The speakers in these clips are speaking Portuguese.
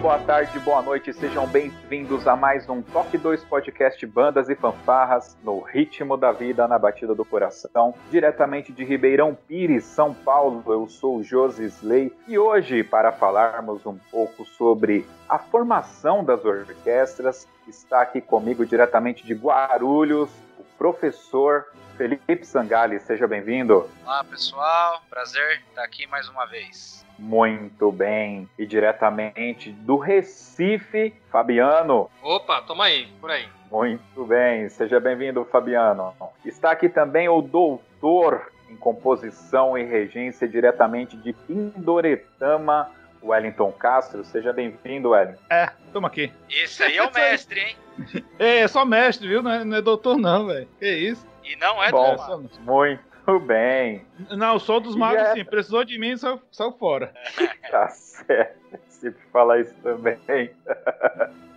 Boa tarde, boa noite, sejam bem-vindos a mais um Toque 2 Podcast Bandas e Fanfarras no ritmo da vida, na batida do coração, diretamente de Ribeirão Pires, São Paulo. Eu sou o Josi Slay e hoje, para falarmos um pouco sobre a formação das orquestras, está aqui comigo diretamente de Guarulhos, o professor Felipe Sangali. Seja bem-vindo. Olá, pessoal, prazer estar aqui mais uma vez. Muito bem. E diretamente do Recife, Fabiano. Opa, toma aí, por aí. Muito bem, seja bem-vindo, Fabiano. Está aqui também o doutor em composição e regência diretamente de Pindoretama, Wellington Castro. Seja bem-vindo, Wellington. É, toma aqui. Esse aí é o mestre, hein? é, só mestre, viu? Não é, não é doutor, não, velho. Que isso? E não é Bom, muito muito bem. Não, sou dos magos, é... sim. Precisou de mim, saiu, saiu fora. tá certo. Sempre falar isso também.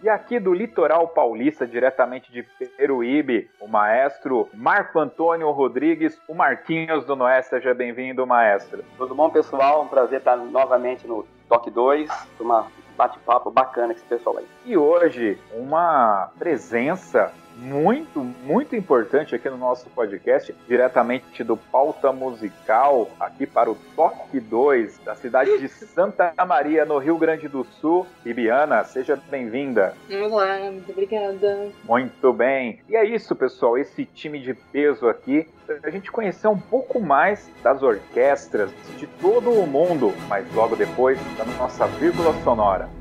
e aqui do litoral paulista, diretamente de Peruíbe, o maestro Marco Antônio Rodrigues, o Marquinhos do Noé. Seja bem-vindo, maestro. Tudo bom, pessoal? Um prazer estar novamente no Toque 2. Uma bate-papo bacana com esse pessoal aí. E hoje, uma presença muito, muito importante aqui no nosso podcast, diretamente do Pauta Musical, aqui para o Toque 2, da cidade de Santa Maria, no Rio Grande do Sul. Ibiana, seja bem-vinda. Olá, muito obrigada. Muito bem. E é isso, pessoal, esse time de peso aqui, a gente conhecer um pouco mais das orquestras de todo o mundo, mas logo depois da nossa vírgula sonora.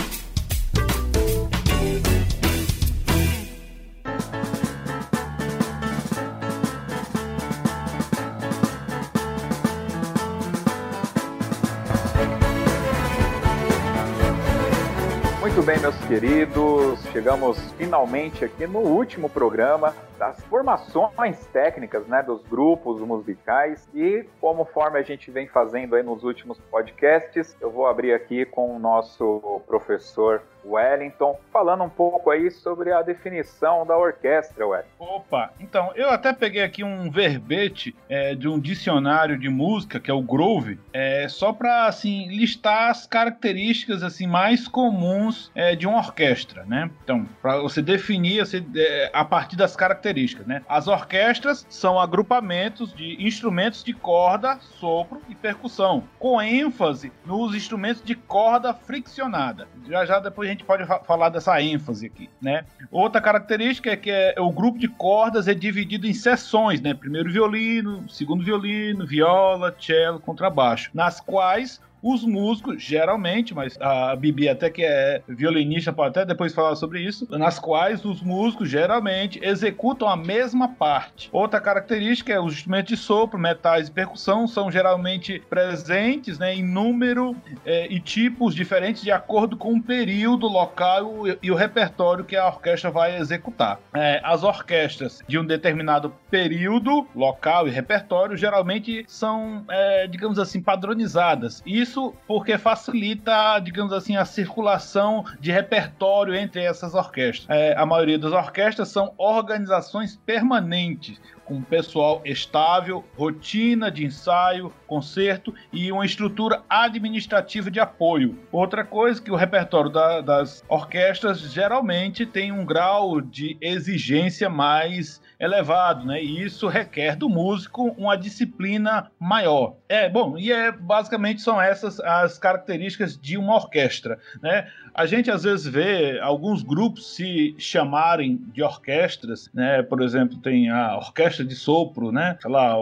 Muito bem, meus queridos, chegamos finalmente aqui no último programa das formações técnicas, né, dos grupos musicais e conforme a gente vem fazendo aí nos últimos podcasts, eu vou abrir aqui com o nosso professor Wellington, falando um pouco aí sobre a definição da orquestra, Wellington. Opa, então, eu até peguei aqui um verbete é, de um dicionário de música, que é o Grove, é, só para, assim, listar as características, assim, mais comuns é, de uma orquestra, né? Então, para você definir, assim, a partir das características características, né? As orquestras são agrupamentos de instrumentos de corda, sopro e percussão, com ênfase nos instrumentos de corda friccionada. Já já depois a gente pode falar dessa ênfase aqui, né? Outra característica é que é, o grupo de cordas é dividido em seções, né? Primeiro violino, segundo violino, viola, cello, contrabaixo, nas quais os músicos, geralmente, mas a Bibi até que é violinista, pode até depois falar sobre isso, nas quais os músicos geralmente executam a mesma parte. Outra característica é os instrumentos de sopro, metais e percussão são geralmente presentes né, em número é, e tipos diferentes de acordo com o período, local e o repertório que a orquestra vai executar. É, as orquestras de um determinado período, local e repertório geralmente são, é, digamos assim, padronizadas. Isso porque facilita, digamos assim, a circulação de repertório entre essas orquestras. É, a maioria das orquestras são organizações permanentes, com pessoal estável, rotina de ensaio, concerto e uma estrutura administrativa de apoio. Outra coisa que o repertório da, das orquestras geralmente tem um grau de exigência mais elevado, né? E isso requer do músico uma disciplina maior. É, bom, e é basicamente são essas as características de uma orquestra, né? A gente às vezes vê alguns grupos se chamarem de orquestras, né? Por exemplo, tem a orquestra de sopro, né? Sei lá,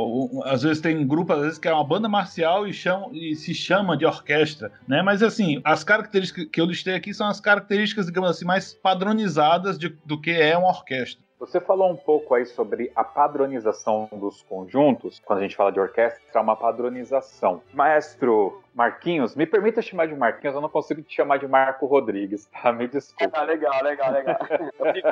às vezes tem um grupo às vezes que é uma banda marcial e, chama, e se chama de orquestra, né? Mas assim, as características que eu listei aqui são as características, digamos assim, mais padronizadas de, do que é uma orquestra. Você falou um pouco aí sobre a padronização dos conjuntos. Quando a gente fala de orquestra, é uma padronização. Maestro Marquinhos, me permita chamar de Marquinhos, eu não consigo te chamar de Marco Rodrigues, tá? Me desculpe. Ah, legal, legal, legal.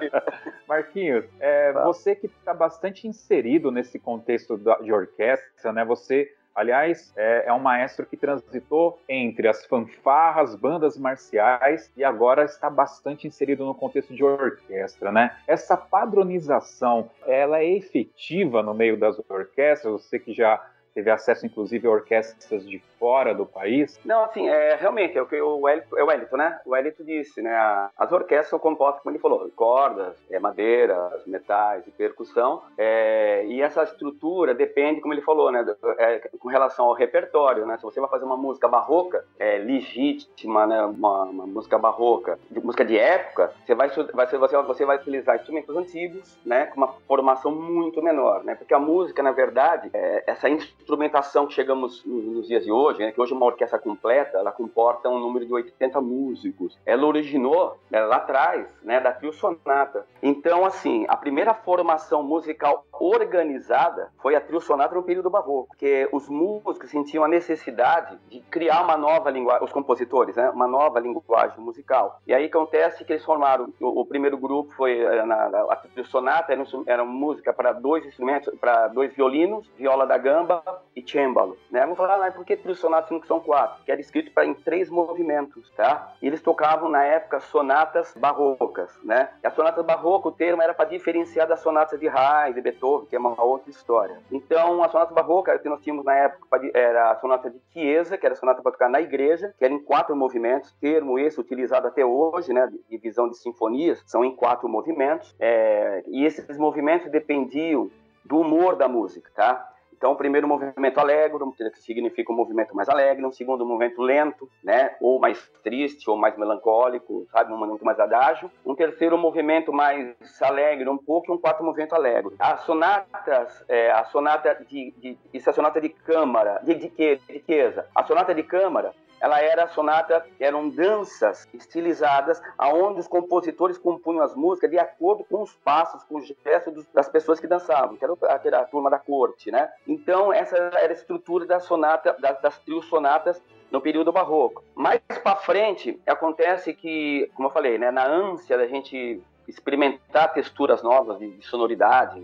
Marquinhos, é, você que está bastante inserido nesse contexto de orquestra, né? Você Aliás, é, é, um maestro que transitou entre as fanfarras, bandas marciais e agora está bastante inserido no contexto de orquestra, né? Essa padronização, ela é efetiva no meio das orquestras? Você que já teve acesso, inclusive, a orquestras de fora do país? Não, assim, é, realmente, é o que o Wellington, é o Wellington, né? O Wellington disse, né? As orquestras são compostas, como ele falou, cordas, é, madeiras, metais e percussão. É, e essa estrutura depende, como ele falou, né? É, com relação ao repertório, né? Se você vai fazer uma música barroca, é, legítima, né? Uma, uma música barroca, de, música de época, você vai, vai, você, você vai utilizar instrumentos antigos, né? Com uma formação muito menor, né? Porque a música, na verdade, é, essa instrumentação que chegamos nos dias de hoje, né, que hoje uma orquestra completa, ela comporta um número de 80 músicos. Ela originou né, lá atrás, né, da trio sonata. Então, assim, a primeira formação musical organizada foi a trio sonata no período barroco, porque os músicos sentiam a necessidade de criar uma nova linguagem, os compositores, né, uma nova linguagem musical. E aí acontece que eles formaram, o, o primeiro grupo foi eh, na, na, a trio sonata, era, era música para dois instrumentos, para dois violinos, viola da gamba e cembalo, né? Vamos falar, ah, por que trio sonata não são quatro? Que era escrito para em três movimentos, tá? E eles tocavam na época sonatas barrocas, né? E a sonata barroca, o termo era para diferenciar das sonatas de Haydn, de Beethoven, que é uma outra história. Então, a sonata barroca que nós tínhamos na época era a sonata de Chiesa, que era a sonata para tocar na igreja, que era em quatro movimentos, termo esse utilizado até hoje, né? Divisão de sinfonias, são em quatro movimentos. É... e esses movimentos dependiam do humor da música, tá? Então, o primeiro movimento alegre, que significa um movimento mais alegre, um segundo movimento lento, né, ou mais triste, ou mais melancólico, sabe, um movimento mais adágio. Um terceiro movimento mais alegre um pouco, e um quarto movimento alegre. As sonatas, é, a sonata de, de, isso é a sonata de câmara, de, de, de, de. A sonata de câmara, ela era sonata, eram danças estilizadas, aonde os compositores compunham as músicas de acordo com os passos, com os gestos das pessoas que dançavam, que era, a turma da corte, né? Então essa era a estrutura da sonata, das, das sonatas no período barroco. Mais para frente acontece que, como eu falei, né, na ânsia da gente experimentar texturas novas de, de sonoridade,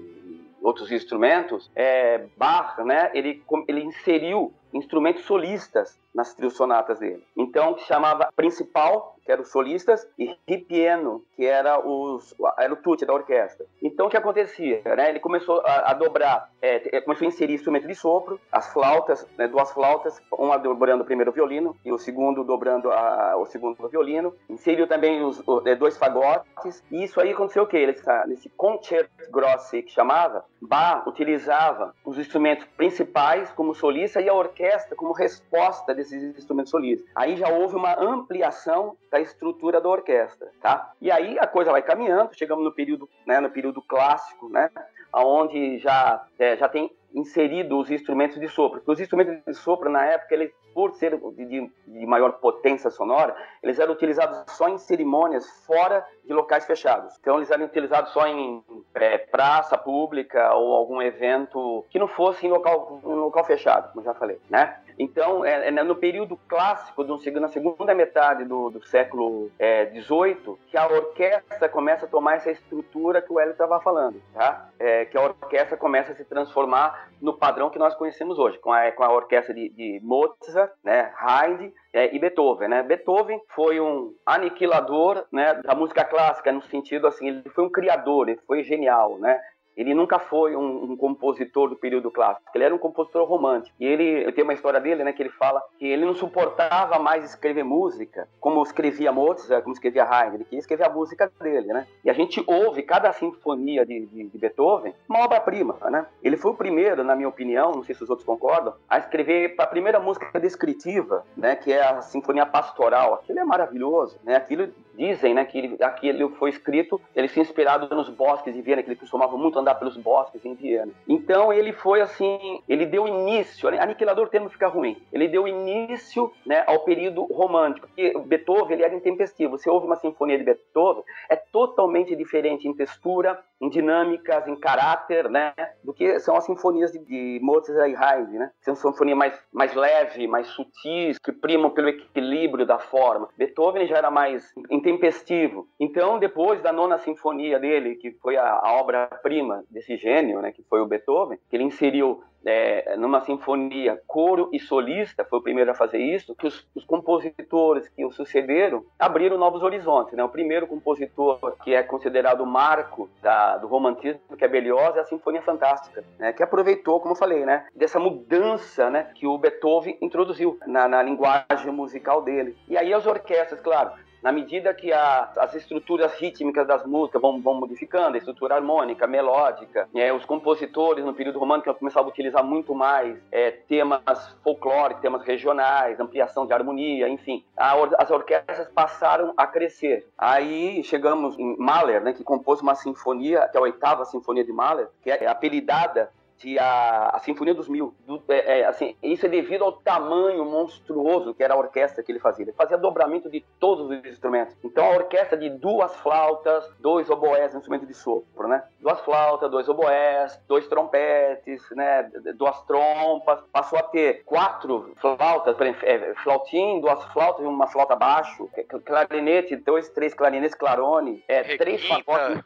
outros instrumentos, é, Bach, né, ele, ele inseriu instrumentos solistas nas trio sonatas dele. Então, chamava principal, que eram os solistas, e ripieno, que era, os, era o tutti da orquestra. Então, o que acontecia? Né? Ele começou a, a dobrar, é, começou a inserir instrumento de sopro, as flautas, né, duas flautas, uma dobrando o primeiro violino e o segundo dobrando a, o segundo violino. Inseriu também os, é, dois fagotes. E isso aí aconteceu o quê? Nesse, concerto grossi que chamava, Bach utilizava os instrumentos principais como solista e a orquestra como resposta desses instrumentos solistas. Aí já houve uma ampliação da estrutura da orquestra, tá? E aí a coisa vai caminhando, chegamos no período, né, no período clássico, né, aonde já é, já tem inserido os instrumentos de sopro. Porque os instrumentos de sopro, na época, eles, por ser de, de maior potência sonora, eles eram utilizados só em cerimônias fora de locais fechados. Então, eles eram utilizados só em é, praça pública ou algum evento que não fosse em local, em local fechado, como já falei, né? Então, é, é no período clássico, do, na segunda metade do, do século XVIII, é, que a orquestra começa a tomar essa estrutura que o Hélio estava falando, tá? É, que a orquestra começa a se transformar no padrão que nós conhecemos hoje, com a, com a orquestra de, de Mozart, né, Haydn é, e Beethoven, né? Beethoven foi um aniquilador, né, da música clássica no sentido assim, ele foi um criador, ele foi genial, né? Ele nunca foi um, um, compositor do período clássico, ele era um compositor romântico. E ele, tem uma história dele, né, que ele fala que ele não suportava mais escrever música como escrevia Mozart, como escrevia Haydn, ele queria escrever a música dele, né? E a gente ouve cada sinfonia de, de, de Beethoven uma obra-prima, né? Ele foi o primeiro, na minha opinião, não sei se os outros concordam, a escrever a primeira música descritiva, né, que é a Sinfonia Pastoral. Aquilo é maravilhoso, né? Aquilo dizem, né, que ele, aquilo foi escrito, ele se inspirado nos bosques de Viena, que ele costumava muito andar pelos bosques em Viena. Então ele foi assim, ele deu início, aniquilador termo fica ruim, ele deu início né, ao período romântico, porque Beethoven ele era intempestivo. Você ouve uma sinfonia de Beethoven, é totalmente diferente em textura, em dinâmicas, em caráter, né, do que são as sinfonias de, de Mozart e Haydn, né? São sinfonias mais, mais leve, mais sutis, que primam pelo equilíbrio da forma. Beethoven já era mais intempestivo. Então, depois da nona sinfonia dele, que foi a, a obra-prima desse gênio, né, que foi o Beethoven, que ele inseriu é, numa sinfonia coro e solista, foi o primeiro a fazer isso, que os, os, compositores que o sucederam abriram novos horizontes. Né? O primeiro compositor que é considerado o marco da, do romantismo, que é Berlioz, é a Sinfonia Fantástica, né? que aproveitou, como eu falei, né? dessa mudança né? que o Beethoven introduziu na, na linguagem musical dele. E aí as orquestras, claro, na medida que a, as estruturas rítmicas das músicas vão, vão modificando, a estrutura harmônica, melódica, é, os compositores no período romântico começavam a utilizar muito mais é, temas folclóricos, temas regionais, ampliação de harmonia, enfim. A, as orquestras passaram a crescer. Aí chegamos em Mahler, né, que compôs uma sinfonia, que é a oitava sinfonia de Mahler, que é apelidada de a, a Sinfonia dos Mil. Do, é, é, assim, isso é devido ao tamanho monstruoso que era a orquestra que ele fazia. Ele fazia dobramento de todos os instrumentos. Então, a orquestra de duas flautas, dois oboés, instrumento de sopro, né? Duas flautas, dois oboés, dois trompetes, né? Duas trompas. Passou a ter quatro flautas, é, flautim, duas flautas e uma flauta baixo, é, clarinete, dois, três clarinetes, clarone, é, três fagotes.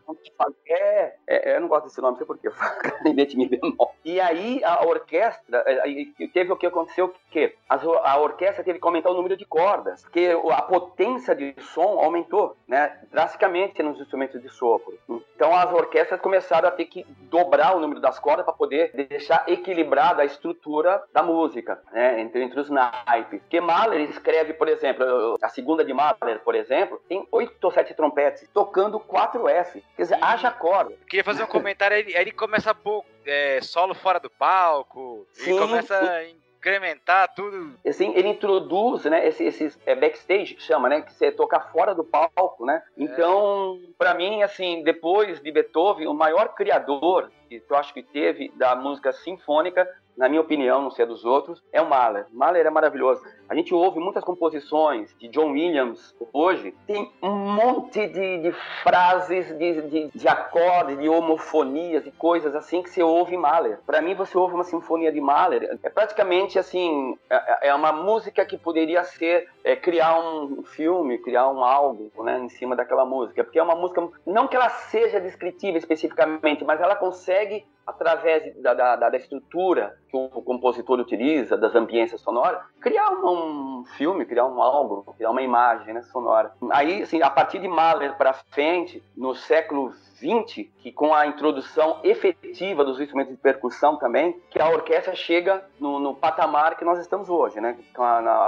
É, é, eu não gosto desse nome, não sei porquê. clarinete mi bemol. E aí a orquestra, é, teve o que aconteceu que a orquestra teve que aumentar o número de cordas, porque a potência de som aumentou, né, drasticamente nos instrumentos de sopro. Então as orquestras começaram a ter que dobrar o número das cordas para poder deixar equilibrada a estrutura da música, né, entre, entre os naipes. Que Mahler escreve, por exemplo, a segunda de Mahler, por exemplo, tem oito ou sete trompetes tocando 4F. Quer dizer, haja corda. queria fazer um comentário, aí ele começa pouco é, solo fora do palco, Sim. e começa a incrementar tudo. Assim, ele introduz, né, esses, esses é, backstage que chama, né, que você toca fora do palco, né? É. Então, para mim, assim, depois de Beethoven, o maior criador que eu acho que teve da música sinfônica na minha opinião, não sei a dos outros, é o Mahler. Mahler é maravilhoso. A gente ouve muitas composições de John Williams hoje, tem um monte de, de frases, de, de, de, acordes, de homofonias e coisas assim que você ouve em Mahler. Para mim, você ouve uma sinfonia de Mahler, é praticamente assim, é, é uma música que poderia ser, é, criar um filme, criar um álbum né, em cima daquela música, porque é uma música, não que ela seja descritiva especificamente, mas ela consegue através da, da, da, estrutura que o compositor utiliza, das ambiências sonoras, criar um, um filme, criar um álbum, criar uma imagem né, sonora. Aí, assim, a partir de Mahler para frente, no século XX, que com a introdução efetiva dos instrumentos de percussão também, que a orquestra chega no, no patamar que nós estamos hoje, né?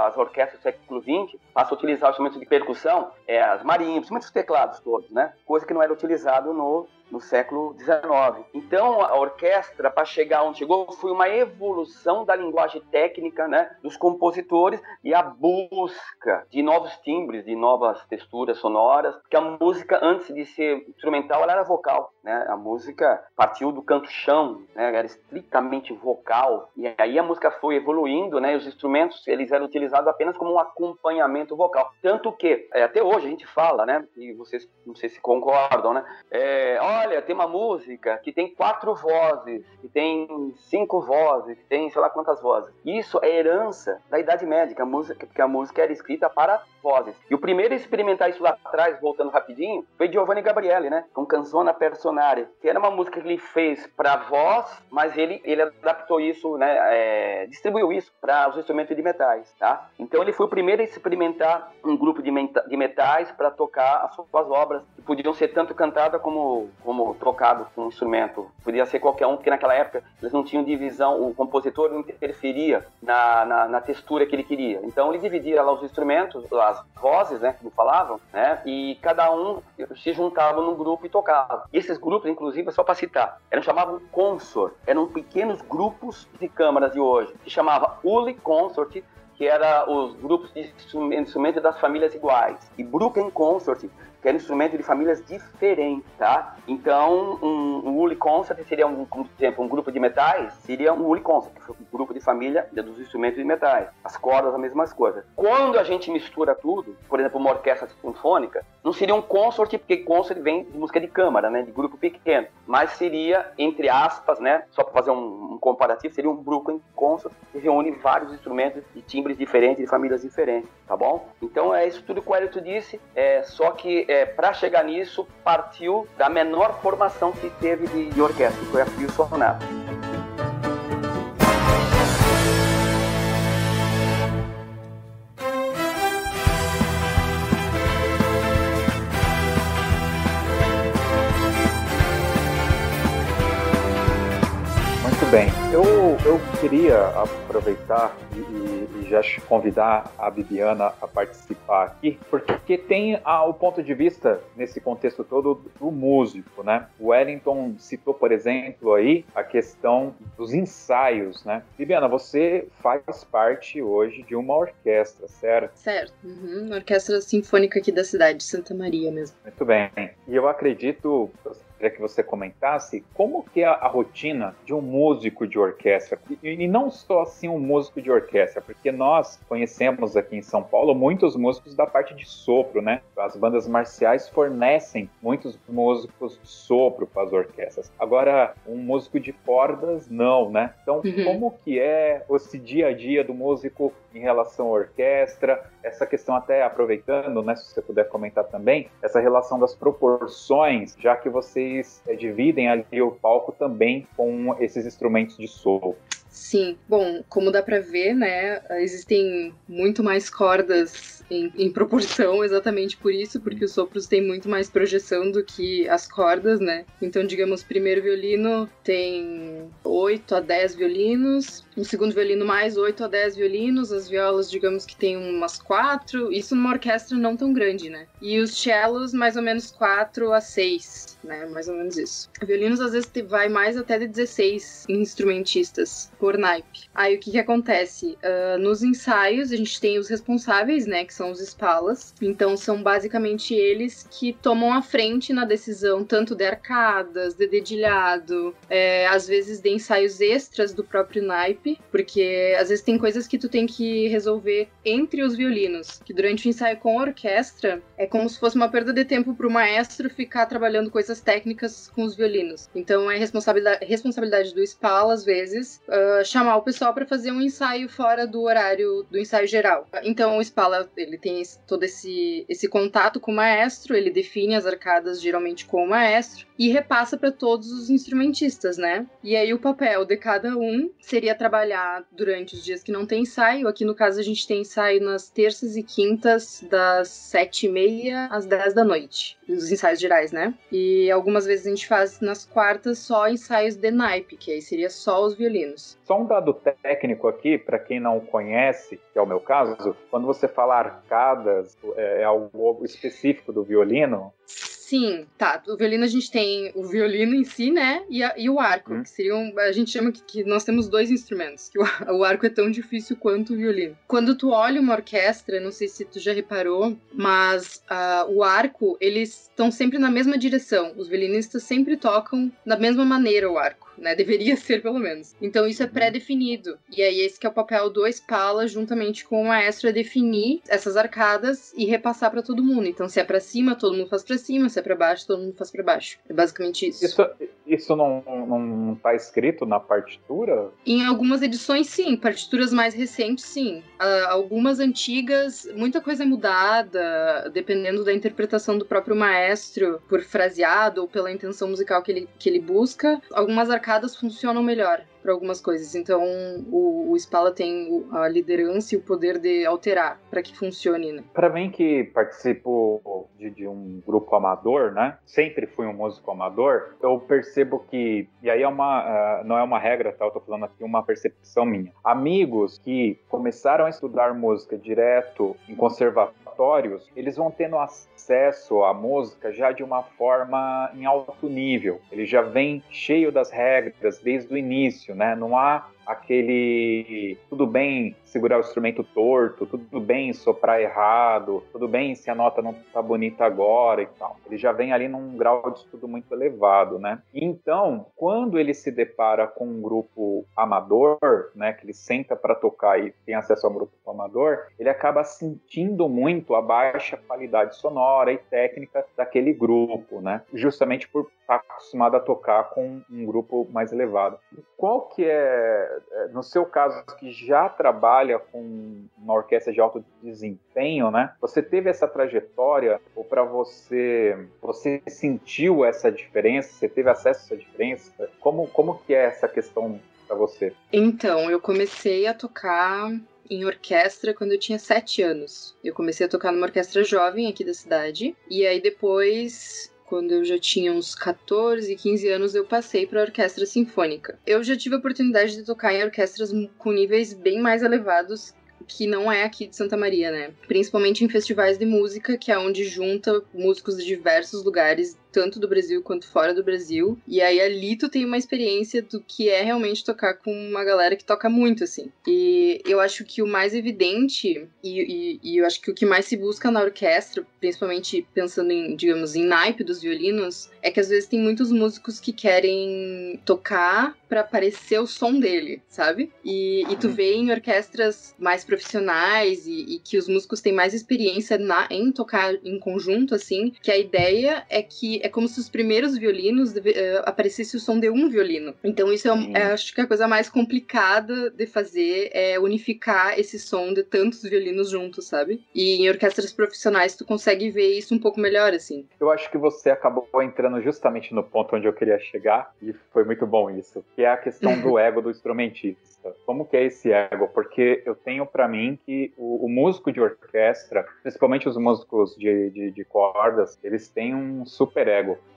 As orquestras do século XX passam a utilizar os instrumentos de percussão, é, as marinhas, principalmente os teclados todos, né? Coisa que não era utilizado no no século XIX. Então, a orquestra, para chegar onde chegou, foi uma evolução da linguagem técnica né, dos compositores e a busca de novos timbres, de novas texturas sonoras, porque a música, antes de ser instrumental, ela era vocal. Né? A música partiu do canto-chão, né? era estritamente vocal, e aí a música foi evoluindo, né? os instrumentos eles eram utilizados apenas como um acompanhamento vocal. Tanto que, é, até hoje a gente fala, né? e vocês não sei se concordam, né? É, olha, tem uma música que tem quatro vozes, que tem cinco vozes, que tem sei lá quantas vozes. Isso é herança da Idade Média, que a música, a música era escrita para vozes. E o primeiro a experimentar isso lá atrás, voltando rapidinho, foi Giovanni Gabriele, né? Com Canzona Personale, que era uma música que ele fez para voz, mas ele, ele adaptou isso, né? É, distribuiu isso para os instrumentos de metais, tá? Então ele foi o primeiro a experimentar um grupo de, de metais para tocar as suas obras, que podiam ser tanto cantadas como, como trocadas com um instrumento. Podia ser qualquer um, porque naquela época eles não tinham divisão, o compositor não interferia na, na, na textura que ele queria. Então ele dividia lá os instrumentos, as vozes, né, como falavam, né, e cada um se juntava num grupo e tocava. E esses grupos, inclusive, só para citar, eram chamavam consort, eram pequenos grupos de câmaras de hoje, que chamava Uli Consort, que era os grupos de instrumentos das famílias iguais, e Brooklyn Consort, que era um instrumento de famílias diferentes, tá? Então, um, um Uli Concert seria, um, por exemplo, um grupo de metais, seria um Uli Concert, que foi um grupo de família dos instrumentos de metais. As cordas, a mesma coisa. Quando a gente mistura tudo, por exemplo, uma orquestra sinfônica, não seria um consort, porque consort vem de música de câmara, né, de grupo pequeno, mas seria, entre aspas, né, só para fazer um, um, comparativo, seria um Brooklyn Consort, que reúne vários instrumentos de timbres diferentes, de famílias diferentes, tá bom? Então, é isso tudo que o Hélio disse, é, só que é, para chegar nisso, partiu da menor formação que teve de, orquestra, que foi a Fio Sonato. Eu, queria aproveitar e, e, já convidar a Bibiana a participar aqui, porque tem a, o ponto de vista, nesse contexto todo, do músico, né? O Wellington citou, por exemplo, aí a questão dos ensaios, né? Bibiana, você faz parte hoje de uma orquestra, certo? Certo. Uhum. Uma orquestra sinfônica aqui da cidade, de Santa Maria mesmo. Muito bem. E eu acredito, queria que você comentasse como que é a, rotina de um músico de orquestra e, e, não só assim um músico de orquestra, porque nós conhecemos aqui em São Paulo muitos músicos da parte de sopro, né? As bandas marciais fornecem muitos músicos de sopro para as orquestras. Agora, um músico de cordas não, né? Então, uhum. como que é esse dia a dia do músico em relação à orquestra? Essa questão até aproveitando, né, se você puder comentar também, essa relação das proporções, já que você vocês é, dividem ali o palco também com esses instrumentos de solo. Sim, bom, como dá para ver, né, existem muito mais cordas em, em, proporção, exatamente por isso, porque os sopros têm muito mais projeção do que as cordas, né? Então, digamos, primeiro violino tem 8 a 10 violinos, o segundo violino mais 8 a 10 violinos, as violas, digamos que tem umas 4, isso numa orquestra não tão grande, né? E os cellos, mais ou menos 4 a 6, né? Mais ou menos isso. Violinos, às vezes, vai mais até de 16 instrumentistas por naipe. Aí, o que que acontece? Uh, nos ensaios, a gente tem os responsáveis, né? Que são os espalas. Então, são basicamente eles que tomam a frente na decisão, tanto de arcadas, de dedilhado, é, às vezes de ensaios extras do próprio naipe, porque às vezes tem coisas que tu tem que resolver entre os violinos, que durante o ensaio com a orquestra é como se fosse uma perda de tempo para o maestro ficar trabalhando coisas técnicas com os violinos. Então é responsabilidade, responsabilidade do SPAL, às vezes, uh, chamar o pessoal para fazer um ensaio fora do horário do ensaio geral. Então o SPAL ele tem todo esse, esse contato com o maestro, ele define as arcadas geralmente com o maestro e repassa para todos os instrumentistas, né? E aí o papel de cada um seria trabalhar durante os dias que não tem ensaio. Aqui no caso a gente tem ensaio nas terças e quintas, das sete e meia às dez da noite. Os ensaios gerais, né? E algumas vezes a gente faz nas quartas só ensaios de naipe, que aí seria só os violinos. Só um dado técnico aqui, para quem não conhece, que é o meu caso, quando você fala arcadas, é, é algo específico do violino? Sim, tá. O violino a gente tem o violino em si, né? E, a, e o arco, Hum. que seriam. A gente chama que, que nós temos dois instrumentos, que o, o arco é tão difícil quanto o violino. Quando tu olha uma orquestra, não sei se tu já reparou, mas ah, o arco, eles estão sempre na mesma direção. Os violinistas sempre tocam da mesma maneira o arco. Né? Deveria ser, pelo menos. Então isso é pré-definido. E aí, esse que é o papel do Spala, juntamente com o maestro, é definir essas arcadas e repassar pra todo mundo. Então, se é pra cima, todo mundo faz pra cima, se é pra baixo, todo mundo faz pra baixo. É basicamente isso. Isso, isso não, não tá escrito na partitura? Em algumas edições, sim. Partituras mais recentes, sim. Ah, algumas antigas, muita coisa é mudada, dependendo da interpretação do próprio maestro, por fraseado ou pela intenção musical que ele, que ele busca. Algumas arcadas funcionam melhor para algumas coisas. Então, o, o Spala tem a liderança e o poder de alterar para que funcione, né? Para mim que participo de, de um grupo amador, né? Sempre fui um músico amador. Eu percebo que e aí é uma ah, não é uma regra, tá? Eu tô falando aqui uma percepção minha. Amigos que começaram a estudar música direto em conservatórios, eles vão tendo acesso à música já de uma forma em alto nível. Ele já vem cheio das regras desde o início, né? Não há aquele tudo bem segurar o instrumento torto, tudo bem soprar errado, tudo bem se a nota não tá bonita agora e tal. Ele já vem ali num grau de estudo muito elevado, né? Então, quando ele se depara com um grupo amador, né, que ele senta para tocar e tem acesso ao grupo amador, ele acaba sentindo muito a baixa qualidade sonora e técnica daquele grupo, né? Justamente por estar acostumado a tocar com um grupo mais elevado. Qual que é, no seu caso, que já trabalha com uma orquestra de alto desempenho, né? Você teve essa trajetória ou para você, você sentiu essa diferença? Você teve acesso a essa diferença? Como como que é essa questão para você? Então, eu comecei a tocar em orquestra quando eu tinha sete anos. Eu comecei a tocar numa orquestra jovem aqui da cidade. E aí depois, quando eu já tinha uns 14, 15 anos, eu passei para orquestra sinfônica. Eu já tive a oportunidade de tocar em orquestras com níveis bem mais elevados que não é aqui de Santa Maria, né? Principalmente em festivais de música, que é onde junta músicos de diversos lugares, tanto do Brasil quanto fora do Brasil. E aí ali tu tem uma experiência do que é realmente tocar com uma galera que toca muito, assim. E eu acho que o mais evidente, e, e, e eu acho que o que mais se busca na orquestra, principalmente pensando em, digamos, em naipe dos violinos, é que às vezes tem muitos músicos que querem tocar para parecer o som dele, sabe? E, e tu vê em orquestras mais profissionais e, e que os músicos têm mais experiência na, em tocar em conjunto, assim, que a ideia é que é como se os primeiros violinos uh, aparecesse o som de um violino. Então isso é, é, acho que a coisa mais complicada de fazer é unificar esse som de tantos violinos juntos, sabe? E em orquestras profissionais tu consegue ver isso um pouco melhor, assim. Eu acho que você acabou entrando justamente no ponto onde eu queria chegar e foi muito bom isso, que é a questão do ego do instrumentista. Como que é esse ego? Porque eu tenho para mim que o, o, músico de orquestra, principalmente os músicos de, de, de cordas, eles têm um super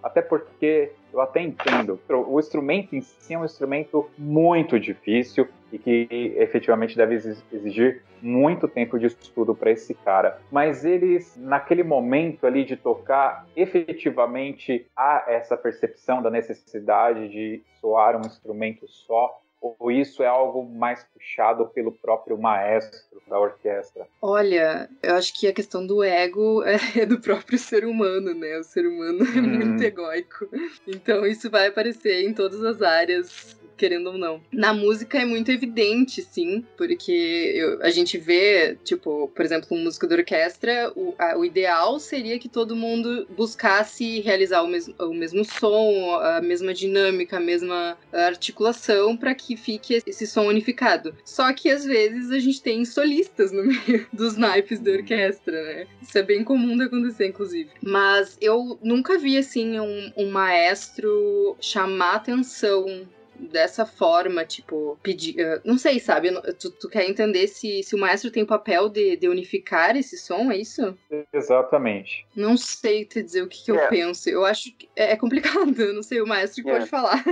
Até porque eu até entendo, o instrumento em si é um instrumento muito difícil e que efetivamente deve exigir muito tempo de estudo para esse cara. Mas eles, naquele momento ali de tocar, efetivamente há essa percepção da necessidade de soar um instrumento só ou isso é algo mais puxado pelo próprio maestro da orquestra? Olha, eu acho que a questão do ego é do próprio ser humano, né? O ser humano é Hum. muito egóico. Então isso vai aparecer em todas as áreas querendo ou não. Na música é muito evidente, sim, porque eu, a gente vê, tipo, por exemplo, um músico de orquestra, o, a, o ideal seria que todo mundo buscasse realizar o mesmo, o mesmo som, a mesma dinâmica, a mesma articulação para que fique esse som unificado. Só que às vezes a gente tem solistas no meio dos naipes da orquestra, né? Isso é bem comum de acontecer, inclusive. Mas eu nunca vi, assim, um, um maestro chamar atenção dessa forma, tipo, pedir. Uh, não sei, sabe? Tu, tu, quer entender se, se o maestro tem o papel de, de unificar esse som, é isso? Exatamente. Não sei te dizer o que, que eu é. penso. Eu acho que é, é complicado, eu não sei, o maestro que é. pode falar.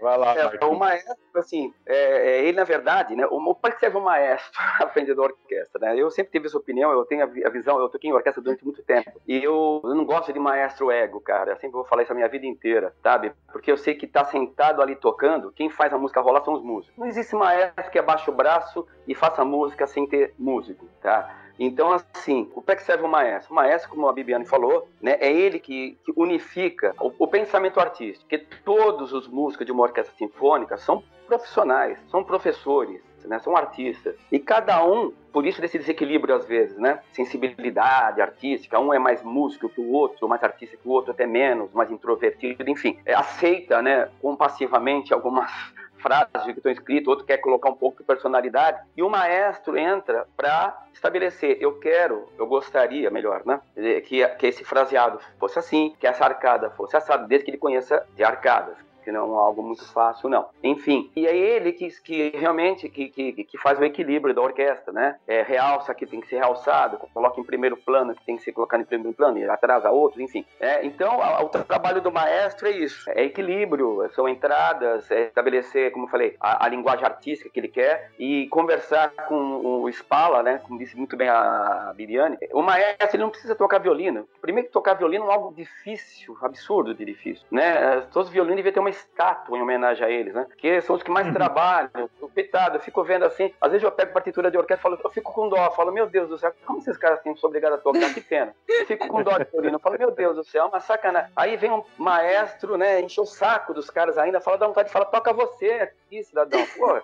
Vai lá, é, O maestro, assim, é, é, ele na verdade, né? O, para que serve o maestro à frente da orquestra, né? Eu sempre tive essa opinião, eu tenho a, a visão, eu toquei em orquestra durante muito tempo. E eu, eu não gosto de maestro ego, cara. Eu sempre vou falar isso a minha vida inteira, sabe? Porque eu sei que tá sentado ali tocando, quem faz a música rolar são os músicos. Não existe maestro que abaixe o braço e faça música sem ter músico, tá? Então, assim, o é que serve o maestro? O maestro, como a Bibiane falou, né, é ele que, que unifica o, o, pensamento artístico, porque todos os músicos de uma orquestra sinfônica são profissionais, são professores, né, são artistas. E cada um, por isso desse desequilíbrio às vezes, né? Sensibilidade artística, um é mais músico que o outro, mais artista que o outro, até menos, mais introvertido, enfim. É, aceita, né, compassivamente algumas frases que estão escritas, outro quer colocar um pouco de personalidade, e o maestro entra para estabelecer, eu quero, eu gostaria, melhor, né, que, que esse fraseado fosse assim, que essa arcada fosse assada, desde que ele conheça de arcadas que não é algo muito fácil, não. Enfim, e é ele que, que realmente que, que, que faz o equilíbrio da orquestra, né? É, realça que tem que ser realçado, coloca em primeiro plano que tem que ser colocado em primeiro plano e atrasa outros, enfim. É, então, a, o trabalho do maestro é isso, é equilíbrio, são entradas, é estabelecer, como eu falei, a, a, linguagem artística que ele quer e conversar com o Spala, né? Como disse muito bem a Biriane, o maestro ele não precisa tocar violino. Primeiro que tocar violino é algo difícil, absurdo de difícil, né? Todos os violinos devem ter uma uma estátua em homenagem a eles, né? Que são os que mais uhum. trabalham. Coitado, eu fico vendo assim. Às vezes eu pego partitura de orquestra e falo, eu fico com dó. Falo, meu Deus do céu, como esses caras têm que ser obrigados a tocar? Que pena. Eu fico com dó de violino. Eu falo, meu Deus do céu, é uma sacanagem. Aí vem um maestro, né? Enche o saco dos caras ainda, fala, dá vontade de falar, toca você aqui, cidadão. Pô,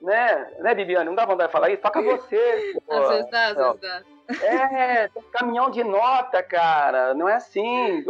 né, né, Bibiane? Não dá vontade de falar isso? Toca você. Pô. Às vezes dá, às vezes dá. É, tem caminhão de nota, cara. Não é assim.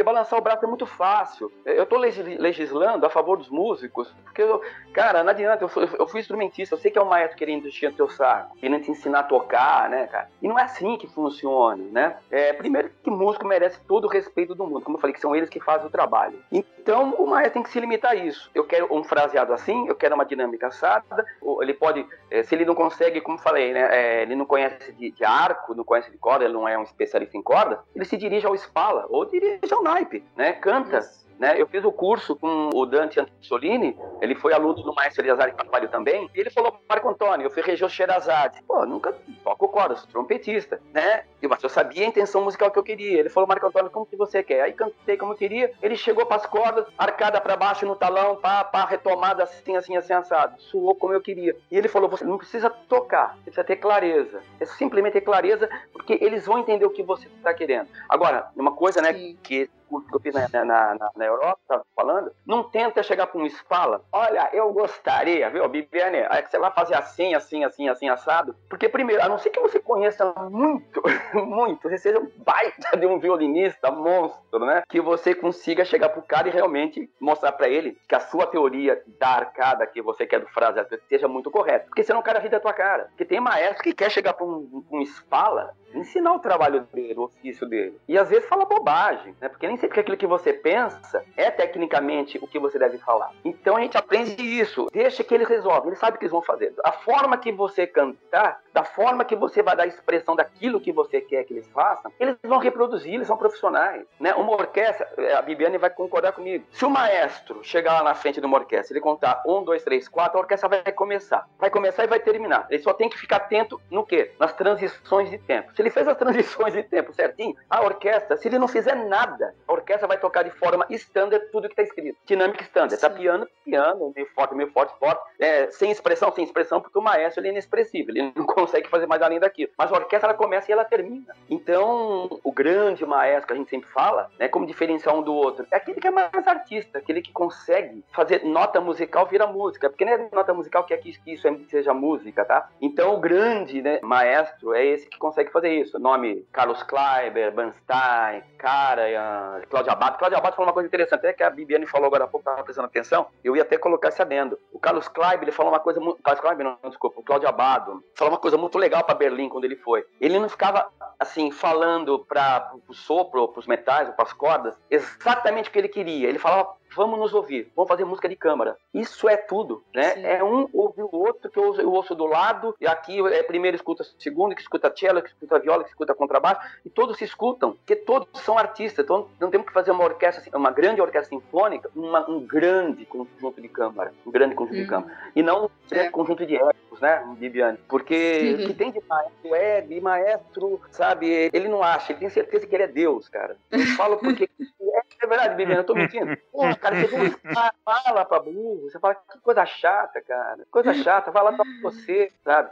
Porque balançar o braço é muito fácil. Eu tô legislando a favor dos músicos, porque, eu, cara, não adianta. Eu fui, eu fui instrumentista, eu sei que é um maestro querendo encher teu saco, querendo te ensinar a tocar, né, cara? E não é assim que funciona, né? É, primeiro que músico merece todo o respeito do mundo, como eu falei, que são eles que fazem o trabalho. Então, o maestro tem que se limitar a isso. Eu quero um fraseado assim, eu quero uma dinâmica assada. Ele pode, eh, se ele não consegue, como eu falei, né, é, ele não conhece de, de arco, não conhece de corda, ele não é um especialista em corda, ele se dirige ao Spala ou dirige ao naipe, né? Canta. Isso. Né? Eu fiz o curso com o Dante Antonini, ele foi aluno do maestro Eliazar Carvalho também, e ele falou, Marco Antônio, eu fui regeu Sherazade. Pô, nunca toco corda, sou trompetista, né? Mas eu sabia a intenção musical que eu queria. Ele falou, Marco Antônio, como que você quer? Aí cantei como eu queria, ele chegou para as cordas, arcada para baixo no talão, pá, pá, retomada assim, assim, assim, assado. Suou como eu queria. E ele falou, você não precisa tocar, você precisa ter clareza. É simplesmente ter clareza, porque eles vão entender o que você está querendo. Agora, uma coisa, né, Sim. que curso que eu fiz na, na, na, na Europa, falando, não tenta chegar para um espala, olha, eu gostaria, viu, Bibiane, é que você vai fazer assim, assim, assim, assim, assado, porque primeiro, a não ser que você conheça muito, muito, você seja um baita de um violinista monstro, né, que você consiga chegar pro cara e realmente mostrar para ele que a sua teoria da arcada que você quer do frase seja muito correta, porque senão o cara ri da tua cara, porque tem maestro que quer chegar para um, um espala, ensinar o trabalho dele, o ofício dele, e às vezes fala bobagem, né, porque nem sempre que aquilo que você pensa é tecnicamente o que você deve falar. Então a gente aprende isso. Deixa que ele resolve. Ele sabe o que eles vão fazer. A forma que você cantar, da forma que você vai dar expressão daquilo que você quer que eles façam, eles vão reproduzir. Eles são profissionais. Né? Uma orquestra, é, a Bibiane vai concordar comigo. Se o maestro chegar lá na frente de uma orquestra, ele contar um, dois, três, quatro, a orquestra vai começar. Vai começar e vai terminar. Ele só tem que ficar atento no quê? Nas transições de tempo. Se ele fez as transições de tempo certinho, a orquestra, se ele não fizer nada, a orquestra vai tocar de forma standard tudo que está escrito. Dinâmica standard. Tá piano, piano, meio forte, meio forte, forte. É, sem expressão, sem expressão, porque o maestro ele é inexpressivo. Ele não consegue fazer mais além daquilo. Mas a orquestra ela começa e ela termina. Então, o grande maestro que a gente sempre fala, né, como diferenciar um do outro, é aquele que é mais artista, aquele que consegue fazer nota musical vira música. Porque não é nota musical que é que isso é, seja música, tá? Então, o grande né, maestro é esse que consegue fazer isso. O nome Carlos Kleiber, Bernstein, Karajan, Cláudio Abad. Cláudio Abad falou uma coisa interessante, até que a Bibiane falou agora há pouco, estava prestando atenção, eu ia até colocar esse adendo. O Carlos Kleib, ele falou uma coisa muito... Carlos Kleib, não, desculpa, o Cláudio Abado, falou uma coisa muito legal para Berlim quando ele foi. Ele não ficava, assim, falando para o sopro, para os metais, para as cordas, exatamente o que ele queria. Ele falava vamos nos ouvir, vamos fazer música de câmara. Isso é tudo, né? Sim. É um ouvir o outro, que eu ouço, eu ouço do lado, e aqui é primeiro escuta segundo, que escuta cello, que escuta viola, que escuta contrabaixo, e todos se escutam, porque todos são artistas, então não temos que fazer uma orquestra, assim, uma grande orquestra sinfônica, uma- um grande conjunto de câmara, um grande conjunto de Uhum. câmara, e não um grande É. conjunto de ecos, né, Bibiane? Porque Sim. o que tem de maestro é, de maestro, sabe, ele não acha, ele tem certeza que ele é Deus, cara. Eu falo porque é verdade, Bibiane, eu tô mentindo. Pô, cara, você cara, fala pra burro, você fala, que coisa chata, cara. Coisa chata, vai lá pra você, sabe?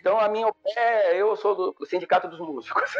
Então, a minha é, eu sou do sindicato dos músicos.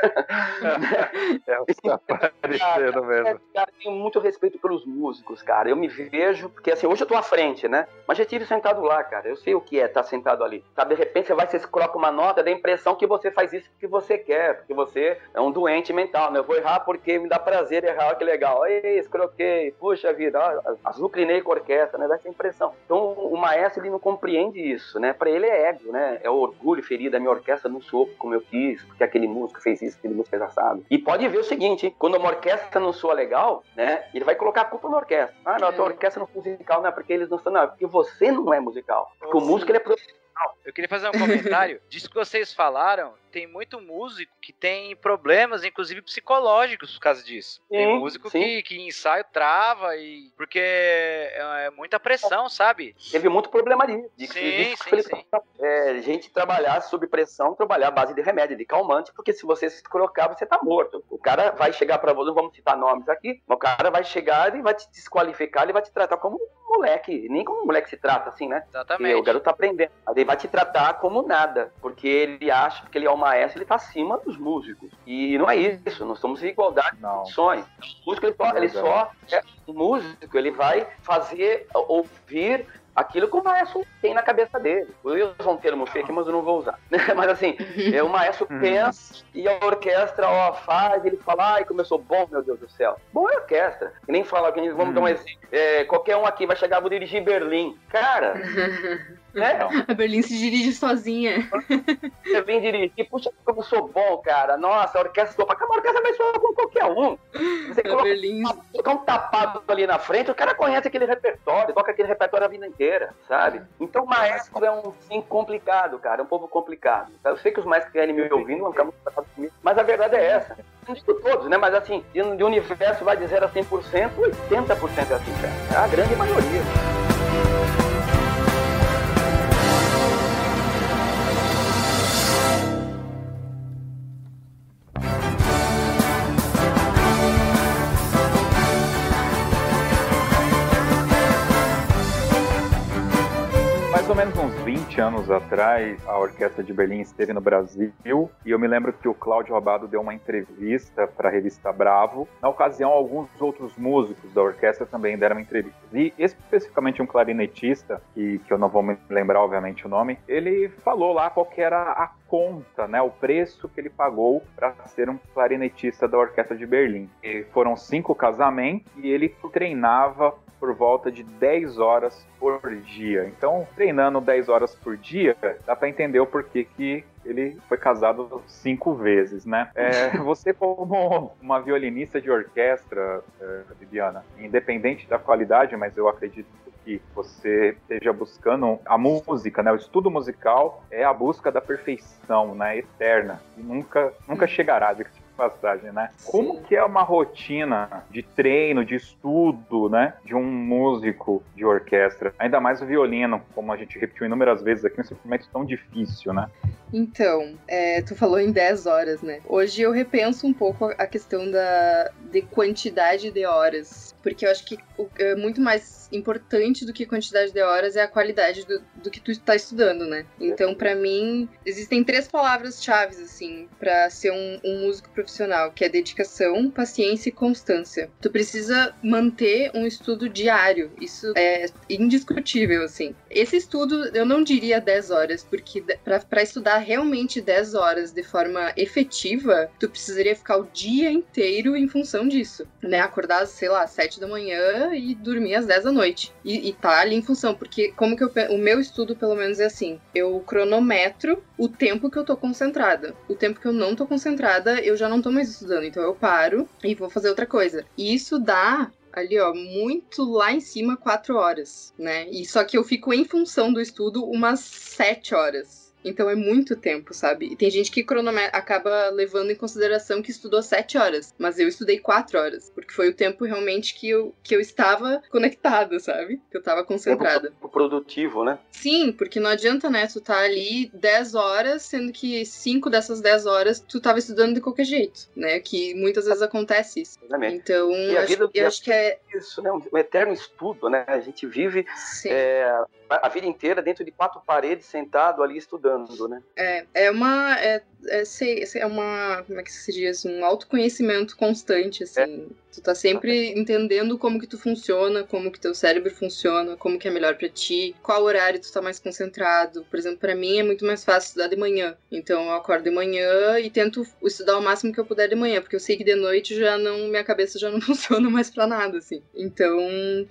É o que tá parecendo mesmo. É, cara, tenho muito respeito pelos músicos, cara. Eu me vejo, porque assim, hoje eu tô à frente, né? Mas já tive sentado lá, cara. Eu sei o que é estar sentado ali. Sabe, de repente você vai, você coloca uma nota, dá a impressão que você faz isso porque você quer, porque você é um doente mental, né? Eu vou errar porque me dá prazer errar, olha que legal. Ei, escroquei, puxa vida, ó, azucrinei com a orquestra, né? Dá essa impressão. Então, o maestro, ele não compreende isso, né? Pra ele é ego, né? É o orgulho ferido, a minha orquestra não soa como eu quis, porque aquele músico fez isso, aquele músico fez assado. E pode ver o seguinte, hein? quando uma orquestra não soa legal, né? Ele vai colocar a culpa na orquestra. Ah, não, a tua É. orquestra não é musical, não é porque eles não são, não, é porque você não é musical. Porque o músico, ele é profissional. Eu queria fazer um comentário. Disso que vocês falaram, tem muito músico que tem problemas, inclusive psicológicos, por causa disso. tem Sim, músico sim. que, que ensaio trava e. Porque é, é muita pressão, sabe? Teve muito problema ali. De, Sim, de- ele- sim. É, gente trabalhar sob pressão, trabalhar à base de remédio, de calmante, porque se você se colocar, você tá morto. O cara vai chegar pra você, não vamos citar nomes aqui, mas o cara vai chegar e vai te desqualificar, ele vai te tratar como um moleque. Nem como um moleque se trata, assim, né? Exatamente. o garoto tá aprendendo. Ele vai te tratar como nada, porque ele acha que ele é o maestro, ele tá acima dos músicos. E não é isso, nós somos em igualdade de Não. condições. O músico, ele só, ele só é um músico, ele vai fazer, ouvir aquilo que o maestro tem na cabeça dele. Eu ia usar um termo aqui, mas eu não vou usar. mas assim, é, o maestro Uhum. pensa e a orquestra ó, faz, ele fala, ai, começou bom, meu Deus do céu. Bom é orquestra. Que nem fala, que vamos dar um exemplo. É, qualquer um aqui vai chegar, vou dirigir Berlim. Cara, né? A Berlim se dirige sozinha. Você vem dirigir, puxa, como eu sou bom, cara. Nossa, a orquestra soa pra cá, a orquestra vai soar com qualquer um. Você coloca Berlim. colocar um tapado ali na frente, o cara conhece aquele repertório, toca aquele repertório a vida inteira, sabe? Então o maestro é um sim complicado, cara, é um povo complicado. Eu sei que os maestros que querem me ouvindo vão ficar muito preocupados comigo, mas a verdade é essa. Não digo todos, né? Mas assim, de, universo vai 0 a 100%, 80% é assim, cara. É a grande maioria. 20 anos atrás, a Orquestra de Berlim esteve no Brasil e eu me lembro que o Cláudio Rabado deu uma entrevista para a revista Bravo. Na ocasião, alguns outros músicos da orquestra também deram entrevistas. E especificamente um clarinetista, que, que eu não vou me lembrar, obviamente, o nome, ele falou lá qual era a conta, né, o preço que ele pagou para ser um clarinetista da Orquestra de Berlim. E foram cinco casamentos e ele treinava por volta de 10 horas por dia. Então, treinando 10 horas por dia, dá para entender o porquê que ele foi casado cinco vezes, né? É, você como uma violinista de orquestra, é, Bibiana, independente da qualidade, mas eu acredito que você esteja buscando a música, né? O estudo musical é a busca da perfeição, né? Eterna. E nunca, nunca chegará, de passagem, né? Como que é uma rotina de treino, de estudo, né? De um músico de orquestra? Ainda mais o violino, como a gente repetiu inúmeras vezes aqui, um instrumento tão difícil, né? Então, é, tu falou em 10 horas, né? Hoje eu repenso um pouco a questão da de quantidade de horas. Porque eu acho que o, é muito mais importante do que quantidade de horas é a qualidade do, do que tu está estudando, né? Então, para mim, existem três palavras-chave, assim, para ser um, um músico profissional, que é dedicação, paciência e constância. Tu precisa manter um estudo diário, isso é indiscutível, assim. Esse estudo, eu não diria 10 horas, porque para estudar realmente 10 horas de forma efetiva, tu precisaria ficar o dia inteiro em função disso, né? Acordar, sei lá, 7 sete da manhã e dormir às dez da noite. E, e tá ali em função, porque como que eu, o meu estudo, pelo menos, é assim: eu cronometro o tempo que eu tô concentrada. O tempo que eu não tô concentrada, eu já não tô mais estudando. Então eu paro e vou fazer outra coisa. E isso dá ali, ó, muito lá em cima, quatro horas, né? E só que eu fico em função do estudo umas sete horas. Então é muito tempo, sabe? E tem gente que acaba levando em consideração que estudou sete horas, mas eu estudei quatro horas, porque foi o tempo realmente que eu, que eu estava conectada, sabe? Que eu estava concentrada. O produtivo, né? Sim, porque não adianta, né? Tu tá ali dez horas, sendo que cinco dessas dez horas tu tava estudando de qualquer jeito, né? Que muitas vezes acontece isso. Exatamente. Então, e acho, vida, eu acho que é. Isso, né? Um eterno estudo, né? A gente vive é, a vida inteira dentro de quatro paredes, sentado ali estudando, né? É, é uma. É, é, é uma. Como é que se diz? Um autoconhecimento constante, assim. É. Tu tá sempre entendendo como que tu funciona, como que teu cérebro funciona, como que é melhor para ti, qual horário tu tá mais concentrado. Por exemplo, para mim é muito mais fácil estudar de manhã. Então eu acordo de manhã e tento estudar o máximo que eu puder de manhã, porque eu sei que de noite já não minha cabeça já não funciona mais para nada assim. Então,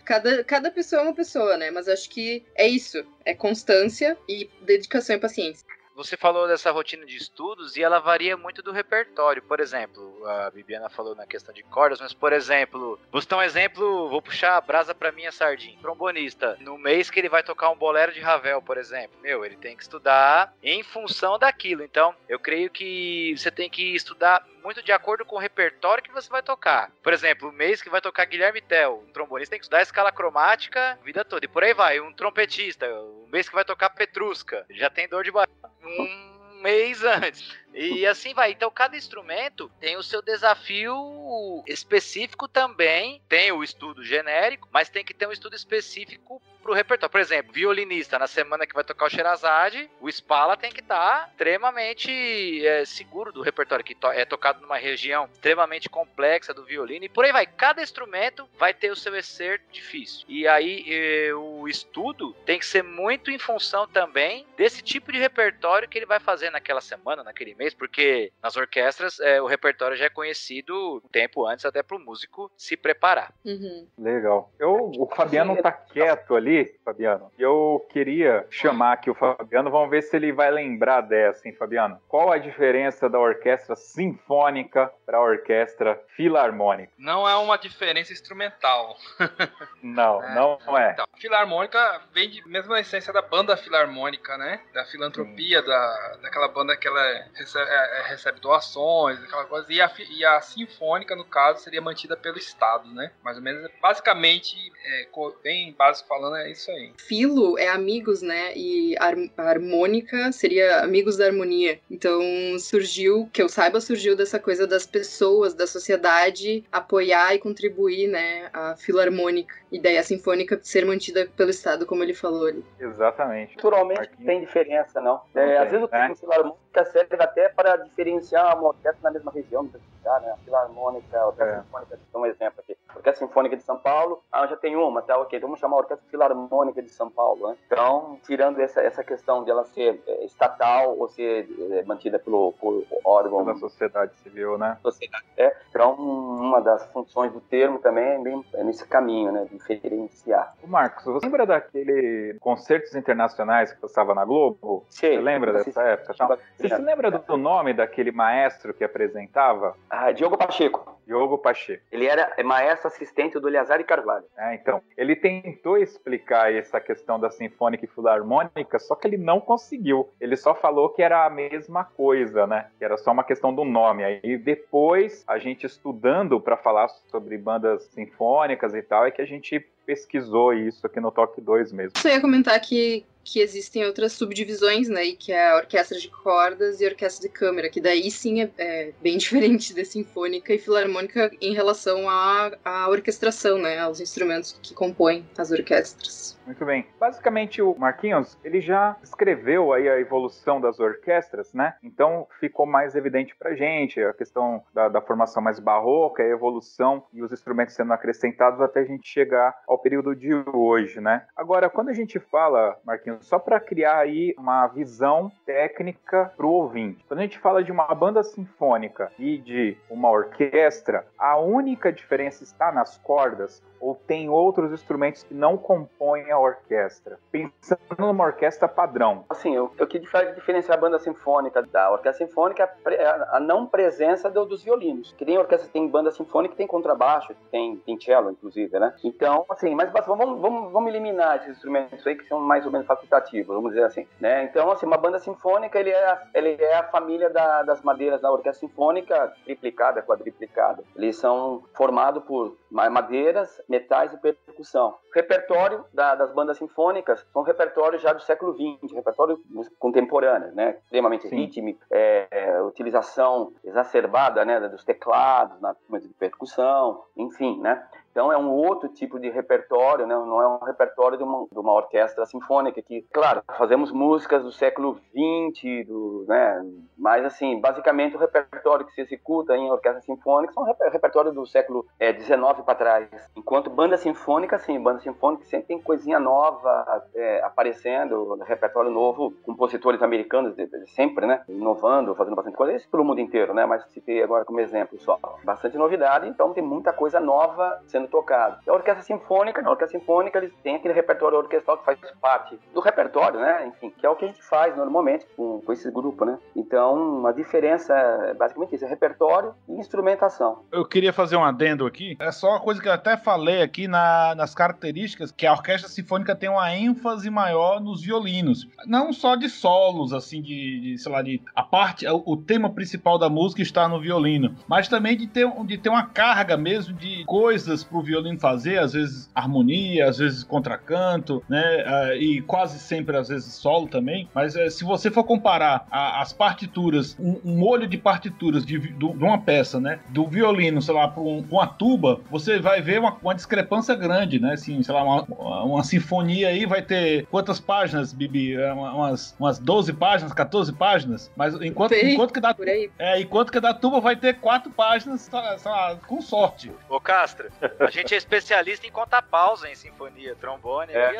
cada, cada pessoa é uma pessoa, né? Mas acho que é isso, é constância e dedicação e paciência. Você falou dessa rotina de estudos e ela varia muito do repertório. Por exemplo, a Bibiana falou na questão de cordas, mas por exemplo, vou citar um exemplo, vou puxar a brasa para minha sardinha. Trombonista, no mês que ele vai tocar um bolero de Ravel, por exemplo, meu, ele tem que estudar em função daquilo. Então, eu creio que você tem que estudar muito de acordo com o repertório que você vai tocar. Por exemplo, o mês que vai tocar Guilherme Tell, um trombonista tem que estudar a escala cromática a vida toda. E por aí vai. Um trompetista, o mês que vai tocar Petrusca, já tem dor de barriga. Um mês antes. E assim vai. Então, cada instrumento tem o seu desafio específico também. Tem o estudo genérico, mas tem que ter um estudo específico pro repertório. Por exemplo, violinista, na semana que vai tocar o Sherazade, o Spala tem que estar tá extremamente é, seguro do repertório, que to é tocado numa região extremamente complexa do violino. E por aí vai. Cada instrumento vai ter o seu excerto difícil. E aí, eh, o estudo tem que ser muito em função também desse tipo de repertório que ele vai fazer naquela semana, naquele mês, porque nas orquestras é, o repertório já é conhecido um tempo antes até para o músico se preparar. Uhum. Legal. Eu, o Fabiano tá quieto ali, Fabiano. Eu queria chamar aqui o Fabiano, vamos ver se ele vai lembrar dessa, hein, Fabiano? Qual a diferença da orquestra sinfônica para a orquestra filarmônica? Não é uma diferença instrumental. não, é, não é. Então, filarmônica vem de mesma essência da banda filarmônica, né? Da filantropia, da, daquela banda que ela recebe, é, é, recebe doações, aquela coisa. E a, e a sinfônica, no caso, seria mantida pelo Estado, né? Mais ou menos, basicamente, é, bem básico falando, é isso aí. Filo é amigos, né? E a harmônica seria amigos da harmonia. Então surgiu, que eu saiba, surgiu dessa coisa das pessoas, da sociedade apoiar e contribuir, né? A filarmônica. E daí a sinfônica ser mantida pelo Estado, como ele falou ali. Exatamente. Naturalmente Marquinhos. tem diferença, não. É, às vezes o termo né? filarmônica serve até para diferenciar uma orquestra na mesma região, né? A filarmônica, a orquestra é. sinfônica, um exemplo aqui. A orquestra Sinfônica de São Paulo, ah, já tem uma, tá ok, vamos chamar a Orquestra Filarmônica de São Paulo. Né? Então, tirando essa, essa questão de ela ser é, estatal ou ser é, mantida pelo por órgão da sociedade civil, né? Sociedade, é. Então, uma das funções do termo também é, bem, é nesse caminho, né, de diferenciar. O Marcos, você lembra daquele concertos internacionais que passava na Globo? Sim. Você lembra dessa época? Então, você se lembra do nome daquele maestro que apresentava? Ah, Diogo Pacheco. Diogo Pacheco. Ele era maestro assistente do Eleazar Carvalho. É, então, ele tentou explicar essa questão da sinfônica e filarmônica, só que ele não conseguiu. Ele só falou que era a mesma coisa, né? Que era só uma questão do nome. Aí depois, a gente estudando para falar sobre bandas sinfônicas e tal, é que a gente cheap pesquisou isso aqui no Toque 2 mesmo. Eu ia comentar que que existem outras subdivisões, né? E que é a orquestra de cordas e a orquestra de câmara, que daí sim é, é bem diferente da sinfônica e filarmônica em relação à, à orquestração, né? Aos instrumentos que compõem as orquestras. Muito bem. Basicamente, o Marquinhos, ele já escreveu aí a evolução das orquestras, né? Então, ficou mais evidente pra gente a questão da, da formação mais barroca, a evolução e os instrumentos sendo acrescentados até a gente chegar ao período de hoje, né? Agora, quando a gente fala, Marquinhos, só para criar aí uma visão técnica para o ouvinte, quando a gente fala de uma banda sinfônica e de uma orquestra, a única diferença está nas cordas ou tem outros instrumentos que não compõem a orquestra? Pensando numa orquestra padrão. Assim, o, o que diferencia a banda sinfônica da orquestra sinfônica é a, a não presença do, dos violinos. Que tem orquestra, tem banda sinfônica tem contrabaixo, tem, tem cello, inclusive, né? Então, assim, mas vamos, vamos, vamos eliminar esses instrumentos aí que são mais ou menos facultativos, vamos dizer assim, né? Então, assim, uma banda sinfônica, ele é a, ele é a família da, das madeiras da orquestra sinfônica, triplicada, quadriplicada. Eles são formados por madeiras, metais e percussão. O repertório da, das bandas sinfônicas são repertórios já do século XX, repertório contemporâneo, né? Extremamente rítmico, é, é, utilização exacerbada, né, dos teclados, na de percussão, enfim, né? Então é um outro tipo de repertório, né? não é um repertório de uma, de uma orquestra sinfônica que, claro, fazemos músicas do século XX, do, né? mas assim, basicamente o repertório que se executa em orquestra sinfônica são reper repertório do século XIX é, para trás. Enquanto banda sinfônica, sim, banda sinfônica sempre tem coisinha nova é, aparecendo, repertório novo, compositores americanos sempre, né, inovando, fazendo bastante coisa, isso pelo mundo inteiro, né, mas citei agora como exemplo só. Bastante novidade, então tem muita coisa nova sendo tocado. A orquestra sinfônica, a orquestra sinfônica, eles têm aquele repertório orquestral que faz parte do repertório, né? Enfim, que é o que a gente faz normalmente com, com esse grupo, né? Então, a diferença é basicamente isso, é repertório e instrumentação. Eu queria fazer um adendo aqui. É só uma coisa que eu até falei aqui na, nas características, que a orquestra sinfônica tem uma ênfase maior nos violinos. Não só de solos, assim, de, de sei lá, de a parte, o, o tema principal da música está no violino, mas também de ter, de ter uma carga mesmo de coisas pro violino fazer, às vezes harmonia, às vezes contracanto, né? Uh, e quase sempre, às vezes, solo também. Mas uh, se você for comparar a, as partituras, um, um molho de partituras de, de, uma peça, né? Do violino, sei lá, para um, uma tuba, você vai ver uma, uma, discrepância grande, né? Assim, sei lá, uma, uma sinfonia aí vai ter quantas páginas, Bibi? É, umas, umas 12 páginas, 14 páginas? Mas enquanto, enquanto que da, é, enquanto que da tuba vai ter quatro páginas, sei lá, com sorte. Ô, Castro, a gente é especialista em contar pausa em sinfonia, trombone. É.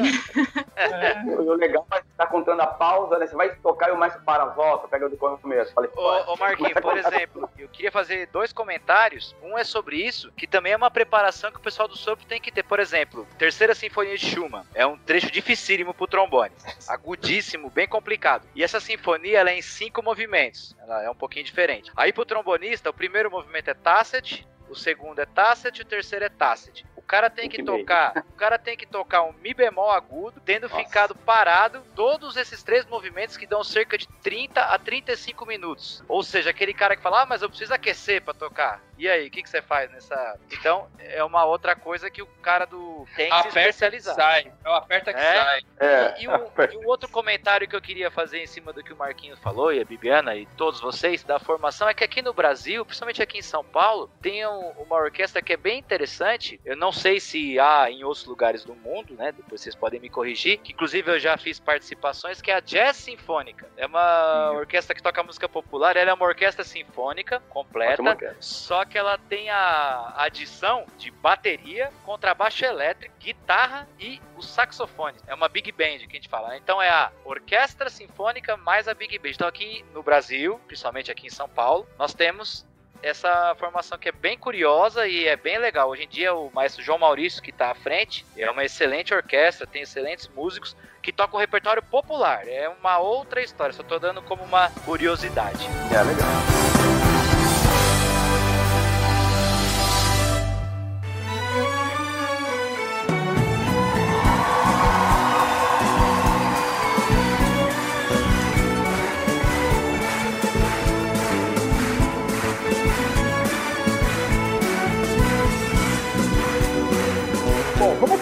é. O legal é estar tá contando a pausa, né? Você vai tocar e o mais para a volta, pega do começo. Falei, ô, ô Marquinhos, por exemplo, eu queria fazer dois comentários. Um é sobre isso, que também é uma preparação que o pessoal do sopro tem que ter. Por exemplo, Terceira Sinfonia de Schumann. É um trecho dificílimo pro trombone. Agudíssimo, bem complicado. E essa sinfonia, ela é em cinco movimentos. Ela é um pouquinho diferente. Aí pro trombonista, o primeiro movimento é Tacet, o segundo é Tacet e o terceiro é Tacet. O cara tem que tocar, o cara tem que tocar um mi bemol agudo, tendo Nossa. ficado parado todos esses três movimentos que dão cerca de 30 a 35 minutos. Ou seja, aquele cara que fala: "Ah, mas eu preciso aquecer para tocar". E aí, o que, que você faz nessa. Então, é uma outra coisa que o cara do. tem que aperta se especializar. Que sai. É o aperta que é? sai. É. E, e, um, e, um, outro comentário que eu queria fazer em cima do que o Marquinhos falou, e a Bibiana, e todos vocês, da formação, é que aqui no Brasil, principalmente aqui em São Paulo, tem um, uma orquestra que é bem interessante. Eu não sei se há em outros lugares do mundo, né? Depois vocês podem me corrigir. Que inclusive eu já fiz participações, que é a Jazz Sinfônica. É uma orquestra que toca música popular. Ela é uma orquestra sinfônica completa. Só que ela tem a adição de bateria, contrabaixo elétrico, guitarra e o saxofone. É uma big band que a gente fala. Né? Então é a orquestra sinfônica mais a big band. Então aqui no Brasil, principalmente aqui em São Paulo, nós temos essa formação que é bem curiosa e é bem legal. Hoje em dia o maestro João Maurício que está à frente é uma excelente orquestra, tem excelentes músicos que tocam o repertório popular. É uma outra história, só estou dando como uma curiosidade. É legal.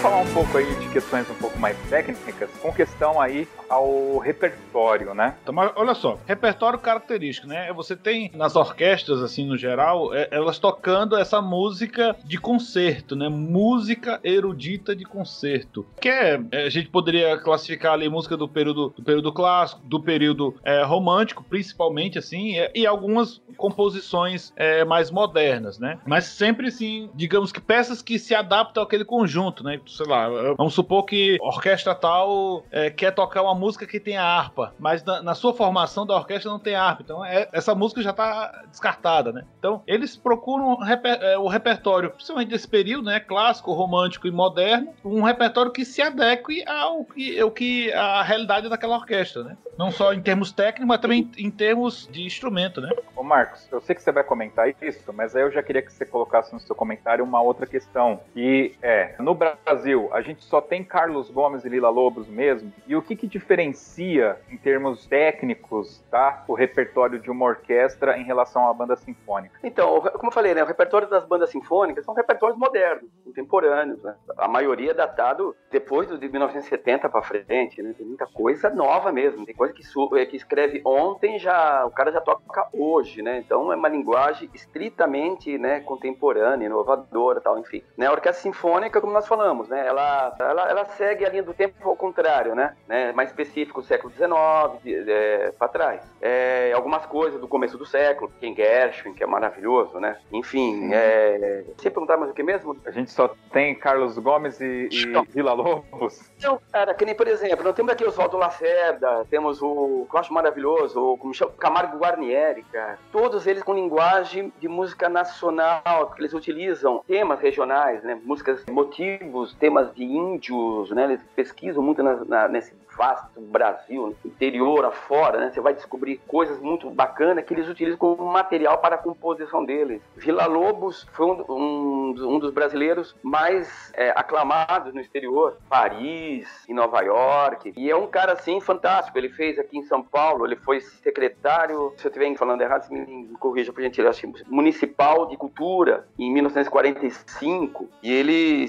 Falar um pouco aí de questões um pouco mais técnicas, com questão aí ao repertório, né? Então, mas olha só, repertório característico, né? Você tem nas orquestras, assim, no geral, é, elas tocando essa música de concerto, né? Música erudita de concerto. Que é, é, a gente poderia classificar ali música do período, do período clássico, do período é, romântico, principalmente, assim, e, algumas composições é, mais modernas, né? Mas sempre, assim, digamos que peças que se adaptam àquele conjunto, né? Sei lá, Vamos supor que a orquestra tal é, quer tocar uma música que tem a harpa, mas na, na sua formação da orquestra não tem harpa. Então é, essa música já está descartada, né? Então eles procuram reper, é, o repertório, principalmente desse período, né? Clássico, romântico e moderno, um repertório que se adeque ao que, ao que a realidade daquela orquestra, né? Não só em termos técnicos, mas também em termos de instrumento, né? Ô Marcos, eu sei que você vai comentar isso, mas aí eu já queria que você colocasse no seu comentário uma outra questão, que é, no Brasil, a gente só tem Carlos Gomes e Lila Lobos mesmo, e o que que diferencia, em termos técnicos, tá, o repertório de uma orquestra em relação à banda sinfônica? Então, como eu falei, né, o repertório das bandas sinfônicas são repertórios modernos, contemporâneos, né? A maioria é datado depois de 1970 para frente, né? Tem muita coisa nova mesmo, tem coisa que, é, que escreve ontem já o cara já toca hoje, né? Então é uma linguagem estritamente, né, contemporânea, inovadora, tal, enfim. Né? A orquestra sinfônica, como nós falamos, né, ela, ela, ela segue a linha do tempo ao contrário, né? né? Mais específico, século XIX, é, para trás. É, algumas coisas do começo do século, Ken Gershwin, que é maravilhoso, né? Enfim, é... você perguntar mais o que mesmo? A gente só tem Carlos Gomes e, e Vila Lobos. Então, cara, que nem, por exemplo, nós temos aqui o Oswaldo Lacerda, temos o, que eu acho maravilhoso, o chama, Camargo Guarnieri, cara. Todos eles com linguagem de música nacional, porque eles utilizam temas regionais, né? Músicas, motivos, temas de índios, né? Eles pesquisam muito na, na, nesse vasto Brasil, interior afora, né? Você vai descobrir coisas muito bacanas que eles utilizam como material para a composição deles. Vila Lobos foi um, um, um dos brasileiros mais é, aclamados no exterior, Paris, em Nova York, e é um cara assim fantástico. Ele fez aqui em São Paulo, ele foi secretário, se eu estiver falando errado, se me corrija por gentileza, municipal de cultura em 1945, e ele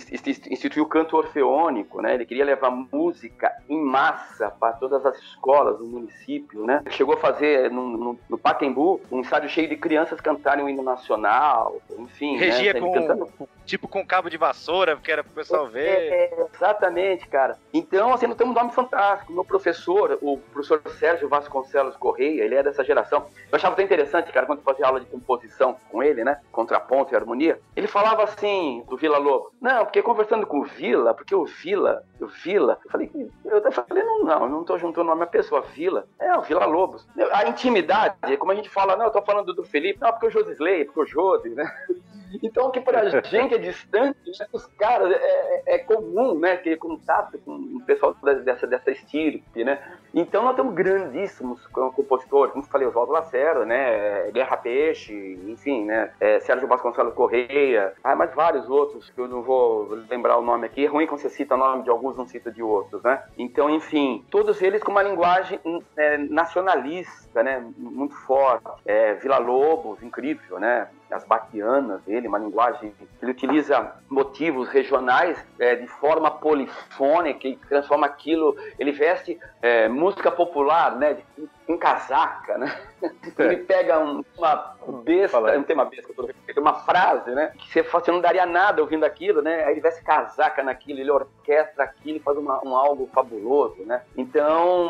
instituiu o canto orfeônico, né? Ele queria levar música em massa para todas as escolas do município, né? Chegou a fazer no, no, no Pacaembu um estádio cheio de crianças cantarem o hino nacional, enfim. Né? Regia né? com, cantando... tipo com cabo de vassoura, que era pro pessoal é, ver. É, exatamente, cara. Então, assim, nós temos um nome fantástico. Meu professor, o professor Sérgio Vasconcelos Correia, ele é dessa geração. Eu achava tão interessante, cara, quando eu fazia aula de composição com ele, né? Contraponto e harmonia. Ele falava assim, do Vila Lobo. Não, porque conversando com o Vila, porque o Vila, o Vila, eu falei, eu falei, não, não, não tô juntando o nome da pessoa, Vila. É, o Vila Lobos. A intimidade, como a gente fala, não, eu tô falando do Felipe, não, porque o Josisley, porque o Josi, né? Então, o que pra gente é distante, né, os caras, é, é, é, comum, né, ter contato com o pessoal dessa, dessa estirpe, né? Então, nós temos grandíssimos compositores, como falei, Oswaldo Lacerda, né, Guerra Peixe, enfim, né, é, Sérgio Vasconcelos Correia, ah, mas vários outros que eu não vou lembrar o nome aqui. É ruim quando você cita o nome de alguns, não cita de outros, né? Então, enfim, todos eles com uma linguagem é, nacionalista, né, muito forte. É, Vila Lobos, incrível, né? as baquianas dele, uma linguagem ele utiliza motivos regionais é, de forma polifônica e transforma aquilo, ele veste é, música popular, né, com casaca, né? É. Ele pega um, uma besta, não tem uma besta, uma frase, né? Que você, você não daria nada ouvindo aquilo, né? Aí ele veste casaca naquilo, ele orquestra aquilo e faz uma, um algo fabuloso, né? Então,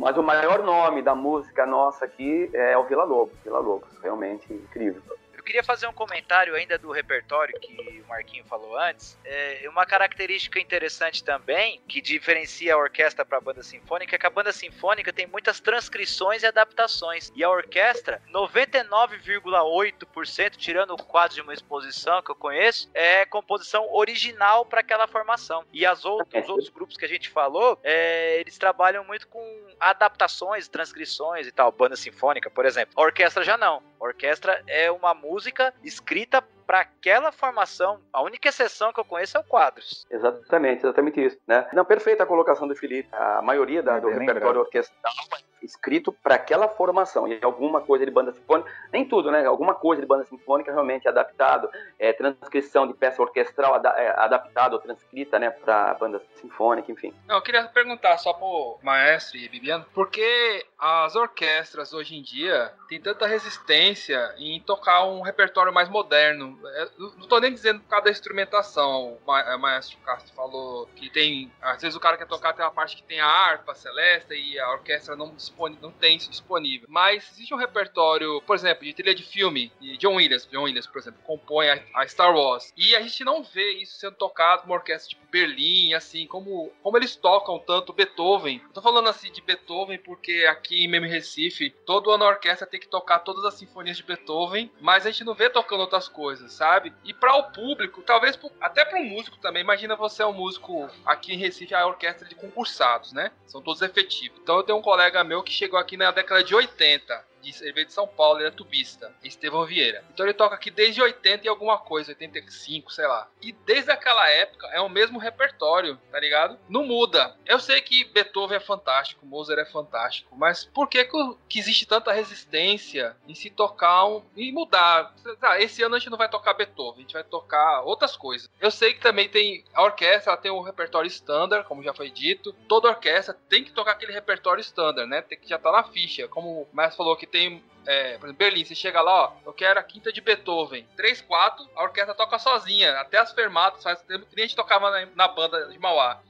mas o maior nome da música nossa aqui é o Vila Lobos, Vila Lobos, realmente incrível queria fazer um comentário ainda do repertório que o Marquinho falou antes. É uma característica interessante também, que diferencia a orquestra para a banda sinfônica, é que a banda sinfônica tem muitas transcrições e adaptações. E a orquestra, 99,8%, tirando o quadro de uma exposição que eu conheço, é composição original para aquela formação. E as outros, os outros grupos que a gente falou, é, eles trabalham muito com adaptações, transcrições e tal. Banda sinfônica, por exemplo. A orquestra já não. A orquestra é uma música escrita para aquela formação, a única exceção que eu conheço é o quadros. Exatamente, exatamente isso, né? Não, perfeita a colocação do Felipe. A maioria da, é do repertório orquestral é escrito para aquela formação e alguma coisa de banda sinfônica, nem tudo, né? Alguma coisa de banda sinfônica realmente adaptado, é, transcrição de peça orquestral ad, é, adaptada ou transcrita, né, para banda sinfônica, enfim. Não, eu queria perguntar só pro maestro e Bibiano, por que as orquestras hoje em dia têm tanta resistência em tocar um repertório mais moderno? É, não estou nem dizendo por causa da instrumentação. O é, maestro Castro falou que tem. Às vezes o cara quer tocar tem uma parte que tem a harpa celeste e a orquestra não disponível, não tem isso disponível. Mas existe um repertório, por exemplo, de trilha de filme, de John Williams, John Williams, por exemplo, compõe a, a Star Wars. E a gente não vê isso sendo tocado por uma orquestra tipo Berlim, assim, como, como eles tocam tanto Beethoven. Eu tô falando assim de Beethoven porque aqui em Meme Recife, todo ano a orquestra tem que tocar todas as sinfonias de Beethoven, mas a gente não vê tocando outras coisas, sabe? E para o público, talvez pro, até para um músico também, imagina você é um músico aqui em Recife, a orquestra de concursados, né? São todos efetivos. Então eu tenho um colega meu que chegou aqui na década de 80 de, ele veio de São Paulo, ele é tubista, Estevão Vieira. Então ele toca aqui desde 80 e alguma coisa, 85, sei lá. E desde aquela época é o mesmo repertório, tá ligado? Não muda. Eu sei que Beethoven é fantástico, Mozart é fantástico, mas por que, que existe tanta resistência em se tocar um, e mudar? Ah, esse ano a gente não vai tocar Beethoven, a gente vai tocar outras coisas. Eu sei que também tem a orquestra, ela tem um repertório standard, como já foi dito. Toda orquestra tem que tocar aquele repertório standard, né? Tem que já tá na ficha. Como o Márcio falou que tem tem é, por exemplo, Berlim, você chega lá, ó, eu quero a quinta de Beethoven. 3, 4, a orquestra toca sozinha. Até as fermatas, faz tempo que a gente tocava na, na, banda de Mauá.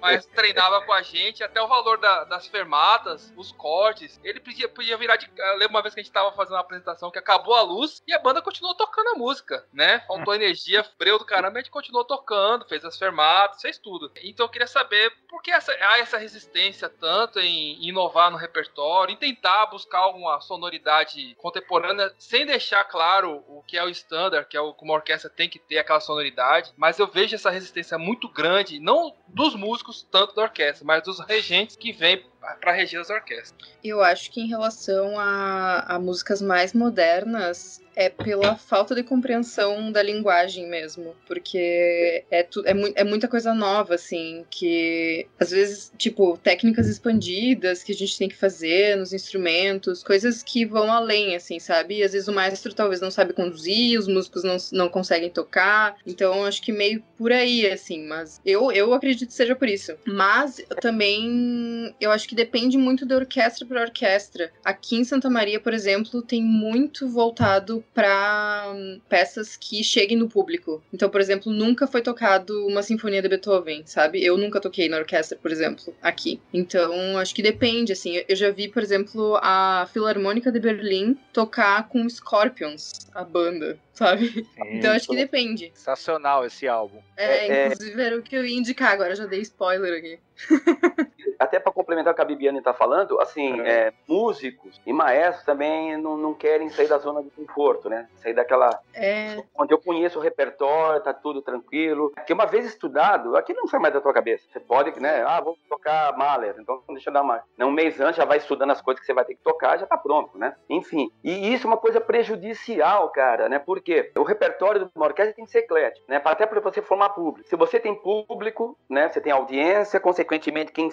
Mas treinava com a gente, até o valor da, das fermatas, os cortes. Ele podia, podia virar de. Eu lembro uma vez que a gente tava fazendo uma apresentação que acabou a luz e a banda continuou tocando a música, né? Faltou energia, breu do caramba, a gente continuou tocando, fez as fermatas, fez tudo. Então eu queria saber por que essa, há essa resistência tanto em inovar no repertório, em tentar buscar alguma sonoridade contemporânea, sem deixar claro o que é o standard, que é o como a orquestra tem que ter aquela sonoridade, mas eu vejo essa resistência muito grande, não dos músicos tanto da orquestra, mas dos regentes que vêm para reger as orquestras. Eu acho que em relação a, a músicas mais modernas, é pela falta de compreensão da linguagem mesmo. Porque é, tu, é, mu é, muita coisa nova, assim, que às vezes, tipo, técnicas expandidas que a gente tem que fazer nos instrumentos, coisas que vão além, assim, sabe? E às vezes o maestro talvez não sabe conduzir, os músicos não, não conseguem tocar. Então, acho que meio por aí, assim, mas eu, eu acredito que seja por isso. Mas também eu acho que depende muito da orquestra para orquestra. Aqui em Santa Maria, por exemplo, tem muito voltado para peças que cheguem no público. Então, por exemplo, nunca foi tocado uma sinfonia de Beethoven, sabe? Eu nunca toquei na orquestra, por exemplo, aqui. Então, acho que depende, assim. Eu já vi, por exemplo, a Filarmônica de Berlim tocar com Scorpions, a banda sabe? Sim, então acho que depende. Sensacional esse álbum. É, é, inclusive era o que eu ia indicar agora, já dei spoiler aqui. Até para complementar o que a Bibiane está falando, assim, é. músicos e maestros também não, não querem sair da zona de conforto, né? Sair daquela. É. Onde eu conheço o repertório, tá tudo tranquilo. Porque uma vez estudado, aqui não sai mais da tua cabeça. Você pode, né? Ah, vou tocar Mahler, então deixa eu dar uma. Um mês antes já vai estudando as coisas que você vai ter que tocar, já tá pronto, né? Enfim. E isso é uma coisa prejudicial, cara, né? Porque o repertório de uma orquestra tem que ser eclético, né? Até para você formar público. Se você tem público, né? Você tem audiência, consequentemente, quem,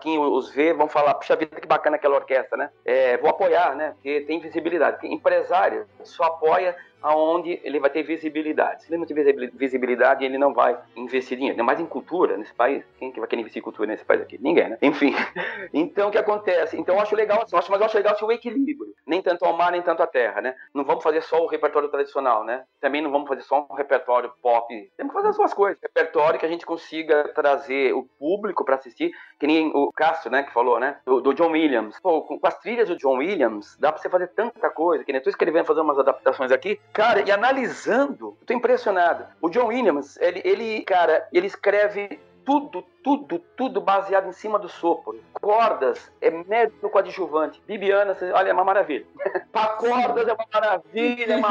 quem os vê vão falar, puxa vida, que bacana aquela orquestra, né? É, vou apoiar, né? Porque tem visibilidade. Empresário só apoia aonde ele vai ter visibilidade. Se ele não tiver visibilidade, ele não vai investir dinheiro. Ainda mais em cultura nesse país. Quem que vai querer investir em cultura nesse país aqui? Ninguém, né? Enfim. Então, o que acontece? Então, eu acho legal, assim, mas eu acho legal assim, o equilíbrio. Nem tanto ao mar, nem tanto à terra, né? Não vamos fazer só o repertório tradicional, né? Também não vamos fazer só um repertório pop. Temos que fazer as suas coisas. Repertório que a gente consiga trazer o público para assistir, que nem o Castro, né, que falou, né? Do, do John Williams. Pô, com, as trilhas do John Williams, dá pra você fazer tanta coisa, que nem eu tô escrevendo, fazer umas adaptações aqui, Cara, e analisando, eu tô impressionado. O John Williams, ele, ele cara, ele escreve tudo, tudo, tudo baseado em cima do sopro. Cordas é médico coadjuvante. Bibiana, olha, é uma maravilha. Para cordas é uma maravilha, é uma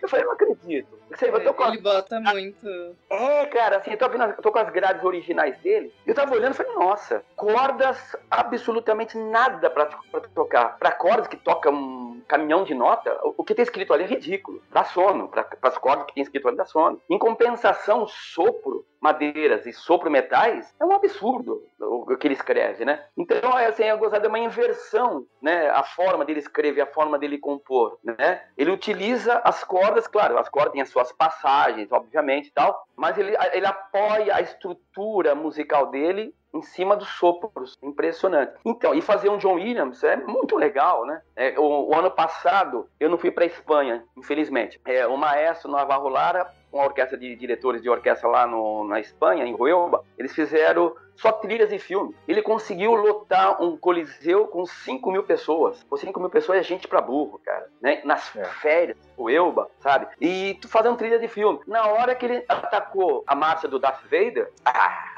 Eu falei, não acredito. Você, eu tô com Ele bota muito. É, cara, assim, eu tô, vendo, eu tô com as grades originais dele. Eu tava olhando e falei, nossa, cordas absolutamente nada pra, pra tocar. Pra cordas que tocam um caminhão de nota, o, o que tem escrito ali é ridículo. Dá sono. Pra, pras cordas que tem escrito ali dá sono. Em compensação, sopro madeiras e sopro metais, é um absurdo o que ele escreve, né? Então, é, assim, eu gostado de uma inversão, né? A forma dele escrever, a forma dele compor, né? Ele utiliza as cordas, claro, as cordas têm as suas passagens, obviamente, tal, mas ele, ele apoia a estrutura musical dele em cima dos sopros. Impressionante. Então, e fazer um John Williams é muito legal, né? É, o, o, ano passado eu não fui para Espanha, infelizmente. É, o maestro Navarro Lara, uma orquestra de diretores de orquestra lá no, na Espanha, em Huelva, eles fizeram só trilhas e filme. Ele conseguiu lotar um coliseu com 5 mil pessoas. Com 5 mil pessoas é gente pra burro, cara. Né? Nas é. férias, o Elba, sabe? E tu fazendo trilha de filme. Na hora que ele atacou a marcha do Darth Vader, ah,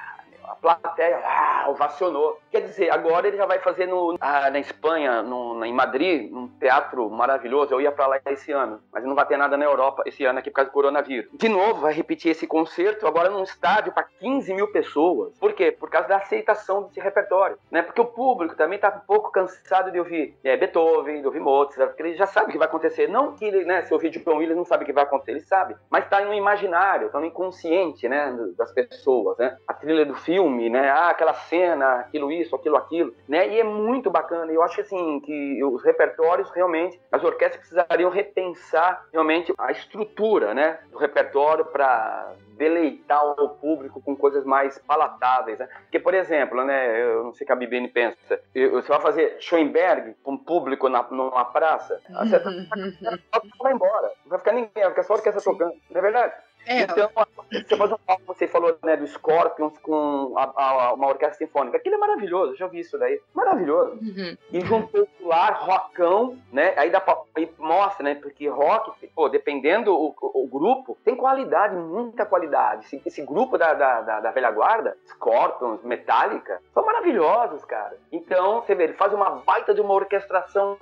a plateia ah, ovacionou. Quer dizer, agora ele já vai fazer no, ah, na Espanha, no, em Madrid, um teatro maravilhoso. Eu ia para lá esse ano, mas não vai ter nada na Europa esse ano aqui por causa do coronavírus. De novo, vai repetir esse concerto agora num estádio para 15 mil pessoas. Por quê? Por causa da aceitação desse repertório, né? Porque o público também está um pouco cansado de ouvir é, Beethoven, de ouvir Mozart, porque ele já sabe o que vai acontecer. Não que ele, né, se ouvir John Williams não sabe o que vai acontecer, ele sabe, mas está no imaginário, está no inconsciente, né, das pessoas, né? A trilha do filme, né? Ah, aquela cena, aquilo isso, aquilo aquilo, né? E é muito bacana. Eu acho assim que os repertórios realmente, as orquestras precisariam repensar realmente a estrutura, né, do repertório para deleitar o público com coisas mais palatáveis, né? Porque, por exemplo, né, eu não sei o que a Bibiane pensa, você vai fazer Schoenberg com um público na, numa praça, você vai embora, não vai ficar ninguém, vai ficar só a orquestra tocando, não é verdade? É, então, você faz um você falou né, do Scorpions com a, a, uma orquestra sinfônica. Aquilo é maravilhoso, já vi isso daí. Maravilhoso. Uhum. E juntou lá, rockão, né? Aí, dá pra, aí mostra, né? Porque rock, pô, dependendo o, o, grupo, tem qualidade, muita qualidade. Esse, esse grupo da, da, da, da, velha guarda, Scorpions, Metallica, são maravilhosos, cara. Então, você vê, ele faz uma baita de uma orquestração.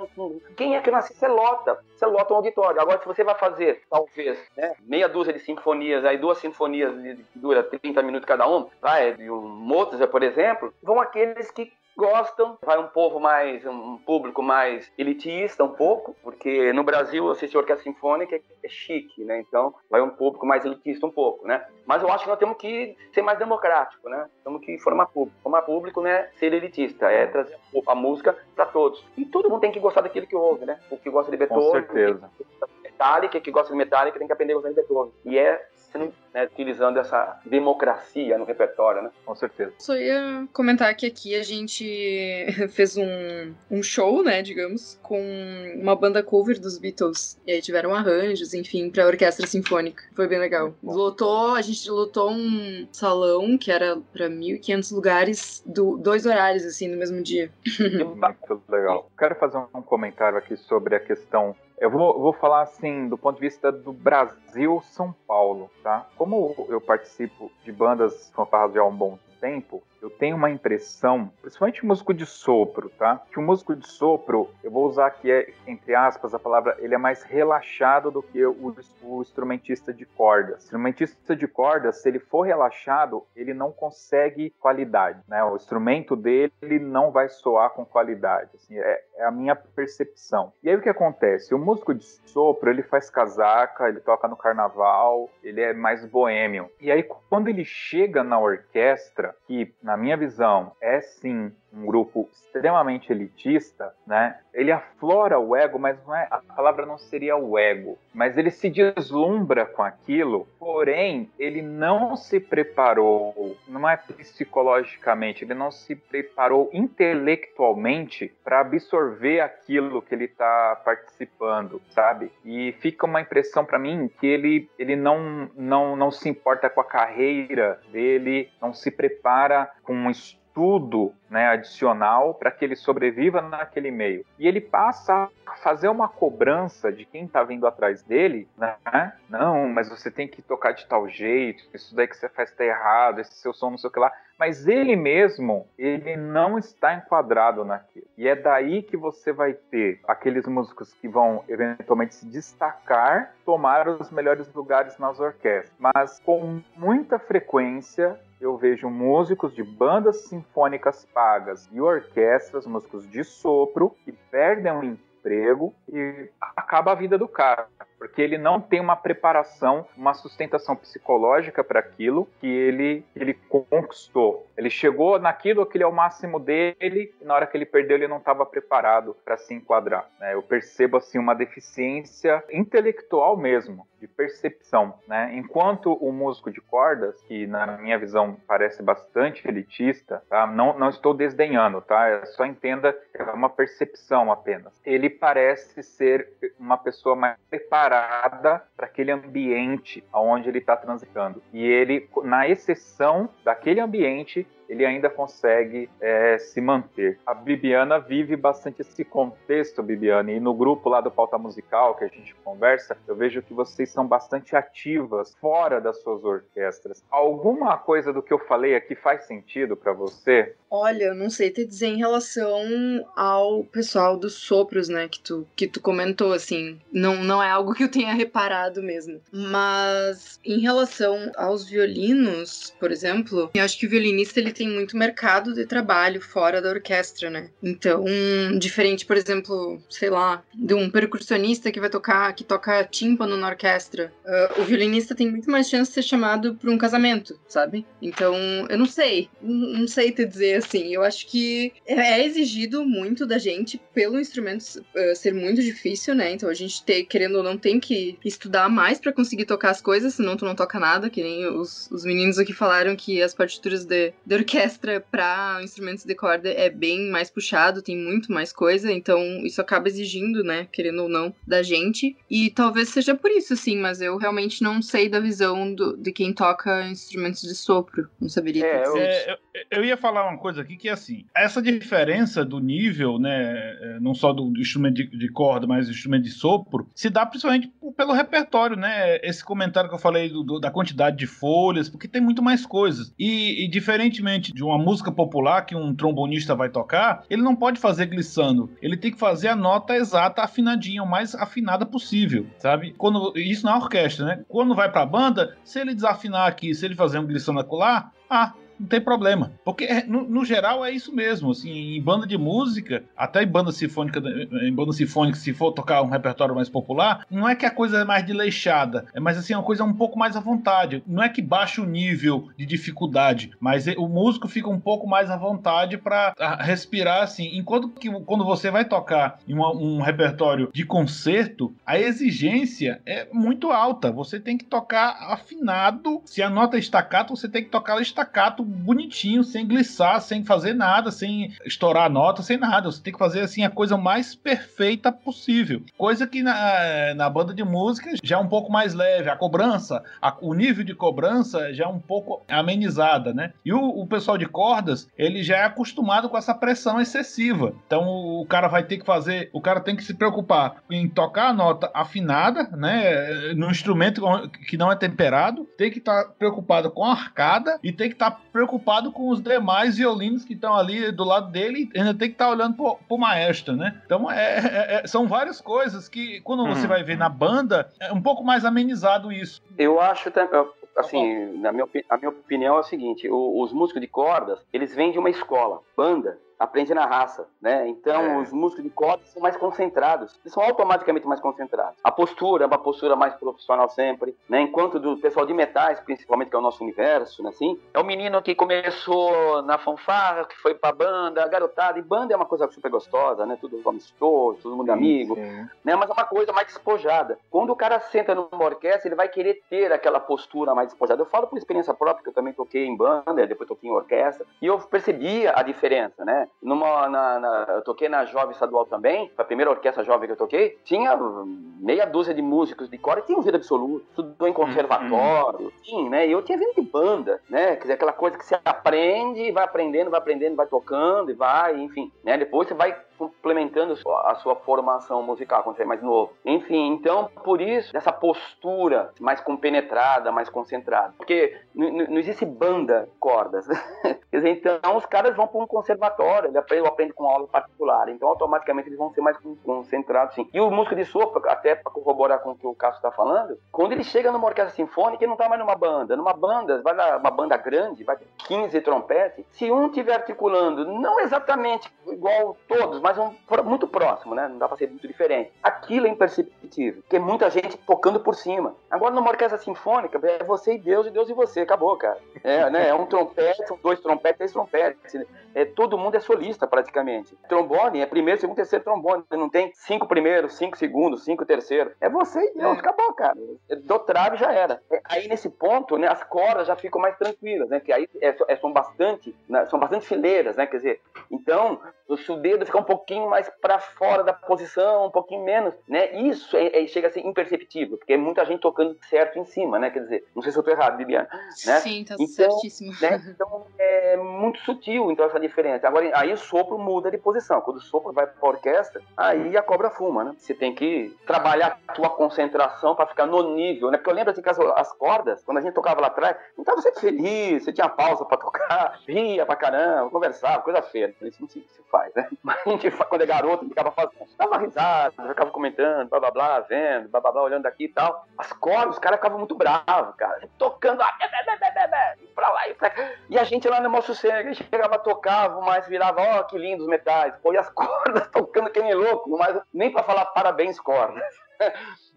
Quem é que nasce? Você lota. Você lota um auditório. Agora, se você vai fazer, talvez, né, meia dúzia de sinfonias sinfonias, aí duas sinfonias que dura 30 minutos cada uma, vai, de um Mozart, por exemplo, vão aqueles que gostam, vai um povo mais, um público mais elitista um pouco, porque no Brasil assistir orquestra sinfônica é, é chique, né? Então vai um público mais elitista um pouco, né? Mas eu acho que nós temos que ser mais democrático, né? Temos que formar público. Formar público, né? Ser elitista, é trazer a música para todos. E todo mundo tem que gostar daquilo que ouve, né? O que gosta de Beethoven, Com certeza. Metallica, que gosta de Metallica tem que aprender a gostar de Beethoven. E é sendo, né, utilizando essa democracia no repertório, né? Com certeza. Só ia comentar que aqui a gente fez um, um show, né, digamos, com uma banda cover dos Beatles. E aí tiveram arranjos, enfim, pra orquestra sinfônica. Foi bem legal. Lotou, a gente lotou um salão que era pra 1.500 lugares, do, dois horários, assim, no mesmo dia. Muito legal. Quero fazer um comentário aqui sobre a questão eu vou, vou falar assim do ponto de vista do Brasil São Paulo, tá? Como eu participo de bandas fanfarras já há um bom tempo, eu tenho uma impressão, principalmente músico de sopro, tá? Que o músico de sopro, eu vou usar aqui, é, entre aspas, a palavra, ele é mais relaxado do que o, o instrumentista de cordas. O instrumentista de cordas, se ele for relaxado, ele não consegue qualidade, né? O instrumento dele não vai soar com qualidade, assim, é, é a minha percepção. E aí o que acontece? O músico de sopro, ele faz casaca, ele toca no carnaval, ele é mais boêmio. E aí quando ele chega na orquestra, que na minha visão, é sim um grupo extremamente elitista, né? Ele aflora o ego, mas não é a palavra não seria o ego, mas ele se deslumbra com aquilo. Porém, ele não se preparou, não é psicologicamente, ele não se preparou intelectualmente para absorver aquilo que ele está participando, sabe? E fica uma impressão para mim que ele ele não não não se importa com a carreira dele, não se prepara com um estudo né, adicional para que ele sobreviva naquele meio. E ele passa a fazer uma cobrança de quem está vindo atrás dele, né? Não, mas você tem que tocar de tal jeito, isso daí que você faz está errado, esse seu som não sei o que lá. Mas ele mesmo, ele não está enquadrado naquilo. E é daí que você vai ter aqueles músicos que vão eventualmente se destacar, tomar os melhores lugares nas orquestras. Mas com muita frequência eu vejo músicos de bandas sinfônicas pagas e orquestras, músicos de sopro, que perdem o emprego e acaba a vida do cara. Porque ele não tem uma preparação, uma sustentação psicológica para aquilo que ele, ele conquistou. Ele chegou naquilo que ele é o máximo dele e na hora que ele perdeu ele não estava preparado para se enquadrar. Né? Eu percebo assim uma deficiência intelectual mesmo de percepção, né? Enquanto o músico de cordas, que na minha visão parece bastante elitista, tá? Não, não estou desdenhando, tá? É só entenda que é uma percepção apenas. Ele parece ser uma pessoa mais preparada para aquele ambiente aonde ele está transitando. E ele, na exceção daquele ambiente, ele ainda consegue é, se manter. A Bibiana vive bastante esse contexto, Bibiana, e no grupo lá do Pauta Musical que a gente conversa, eu vejo que vocês são bastante ativas fora das suas orquestras. Alguma coisa do que eu falei aqui faz sentido para você? Olha, eu não sei te dizer em relação ao pessoal dos sopros, né, que tu, que tu comentou, assim, não, não é algo que eu tenha reparado mesmo. Mas em relação aos violinos, por exemplo, eu acho que o violinista ele tem muito mercado de trabalho fora da orquestra, né? Então, diferente, por exemplo, sei lá, de um percussionista que vai tocar, que toca tímpano na orquestra, uh, o violinista tem muito mais chance de ser chamado para um casamento, sabe? Então, eu não sei, não sei te dizer assim. Eu acho que é exigido muito da gente pelo instrumento uh, ser muito difícil, né? Então, a gente ter, querendo ou não, tem que estudar mais para conseguir tocar as coisas, senão tu não toca nada, que nem os, os meninos aqui falaram que as partituras de, de orquestra para instrumentos de corda é bem mais puxado, tem muito mais coisa, então isso acaba exigindo, né, querendo ou não, da gente. E talvez seja por isso, sim, mas eu realmente não sei da visão do, de quem toca instrumentos de sopro. Não saberia é, dizer. É, eu, eu, ia falar uma coisa aqui que é assim: essa diferença do nível, né, é, não só do, do instrumento de, de, corda, mas do instrumento de sopro, se dá principalmente pelo repertório, né? Esse comentário que eu falei do, do, da quantidade de folhas, porque tem muito mais coisas. E, e diferentemente de uma música popular que um trombonista vai tocar, ele não pode fazer glissando. Ele tem que fazer a nota exata, afinadinha, o mais afinada possível, sabe? Quando isso na orquestra, né? Quando vai pra banda, se ele desafinar aqui, se ele fazer um glissando acolá, ah, não tem problema. Porque, é, no, no, geral, é isso mesmo. Assim, em banda de música, até em banda sinfônica, em banda sinfônica, se for tocar um repertório mais popular, não é que a coisa é mais desleixada, é mais assim, uma coisa um pouco mais à vontade. Não é que baixa o nível de dificuldade, mas o músico fica um pouco mais à vontade para respirar assim. Enquanto que quando você vai tocar em uma, um repertório de concerto, a exigência é muito alta. Você tem que tocar afinado. Se a nota é estacato, você tem que tocar estacato bonitinho, sem glissar, sem fazer nada, sem estourar a nota, sem nada. Você tem que fazer assim a coisa mais perfeita possível. Coisa que na, na banda de música já é um pouco mais leve. A cobrança, a, o nível de cobrança já é um pouco amenizada, né? E o, o pessoal de cordas, ele já é acostumado com essa pressão excessiva. Então o cara vai ter que fazer, o cara tem que se preocupar em tocar a nota afinada, né? No instrumento que não é temperado, tem que estar tá preocupado com a arcada e tem que estar tá preocupado com os demais violinos que estão ali do lado dele e ainda tem que estar tá olhando pro, pro maestro, né? Então é, é, é são várias coisas que quando você uhum. vai ver na banda é um pouco mais amenizado isso. Eu acho assim, na minha, a minha opinião é o seguinte: os músicos de cordas eles vêm de uma escola, banda aprende na raça, né? Então é. os músicos de cordas são mais concentrados, eles são automaticamente mais concentrados. A postura é uma postura mais profissional sempre, né? Enquanto do pessoal de metais, principalmente que é o nosso universo, né? Assim, é o menino que começou na fanfarra, que foi pra banda, garotada, e banda é uma coisa super gostosa, né? Tudo amistoso, todo mundo sim, amigo, sim. né? Mas é uma coisa mais despojada. Quando o cara senta numa orquestra, ele vai querer ter aquela postura mais despojada. Eu falo por experiência própria, que eu também toquei em banda, depois toquei em orquestra, e eu percebia a diferença, né? Numa, na, na, eu toquei na Jovem Estadual também, foi a primeira orquestra jovem que eu toquei. Tinha meia dúzia de músicos de cor e tinha vida absoluta. Estudou em conservatório, uhum. sim, né? E eu tinha vindo de banda, né? Quer dizer, aquela coisa que você aprende, vai aprendendo, vai aprendendo, vai tocando e vai, enfim, né? Depois você vai complementando a sua formação musical quando você é mais novo. Enfim, então, por isso, essa postura mais compenetrada, mais concentrada. Porque não existe banda cordas. Dizer, então os caras vão para um conservatório, ele aprende, aprende com aula particular. Então, automaticamente, eles vão ser mais concentrados, sim. E o músico de sopro, até para corroborar com o que o Cássio está falando, quando ele chega numa orquestra sinfônica, ele não está mais numa banda. Numa banda, vai uma banda grande, vai ter 15 trompetes. Se um estiver articulando, não exatamente igual todos, mas um, muito próximo, né? Não dá pra ser muito diferente. Aquilo é imperceptível, porque muita gente tocando por cima. Agora, numa orquestra sinfônica, é você e Deus, e Deus e você, acabou, cara. É, né? é um trompete, são dois trompetes, três trompetes. É, todo mundo é solista, praticamente. Trombone é primeiro, segundo, terceiro trombone. Não tem cinco primeiros, cinco segundos, cinco terceiros. É você e Deus, é. acabou, cara. Do trave já era. É, aí, nesse ponto, né, as cordas já ficam mais tranquilas, né? Que aí é, é, são bastante, né, são bastante fileiras, né? Quer dizer, então, se o dedo ficar um pouquinho mais para fora da posição, um pouquinho menos, né? Isso é, é, chega a ser imperceptível, porque é muita gente tocando certo em cima, né? Quer dizer, não sei se eu tô errado, Bibiana. Né? Sim, tá então, certíssimo. Né? Então, é muito sutil, então, essa diferença. Agora, aí o sopro muda de posição. Quando o sopro vai para orquestra, aí a cobra fuma, né? Você tem que trabalhar a tua concentração para ficar no nível, né? Porque eu lembro assim que as, as, cordas, quando a gente tocava lá atrás, não tava sempre feliz, você tinha pausa para tocar, ria pra caramba, conversava, coisa feia. Isso não se, se faz, né? Mas a gente, quando é garoto, ficava fazendo, dava risada, ficava comentando, blá blá blá, vendo, blá blá blá, olhando aqui e tal. As cordas, os caras ficavam muito bravos, cara. Tocando, ah, pra lá e pra cá. E a gente lá no Moço Cego, chegava, tocava, mas virava, ó, oh, que lindos metais. Pô, e as cordas tocando que nem louco, mas nem pra falar parabéns, cordas.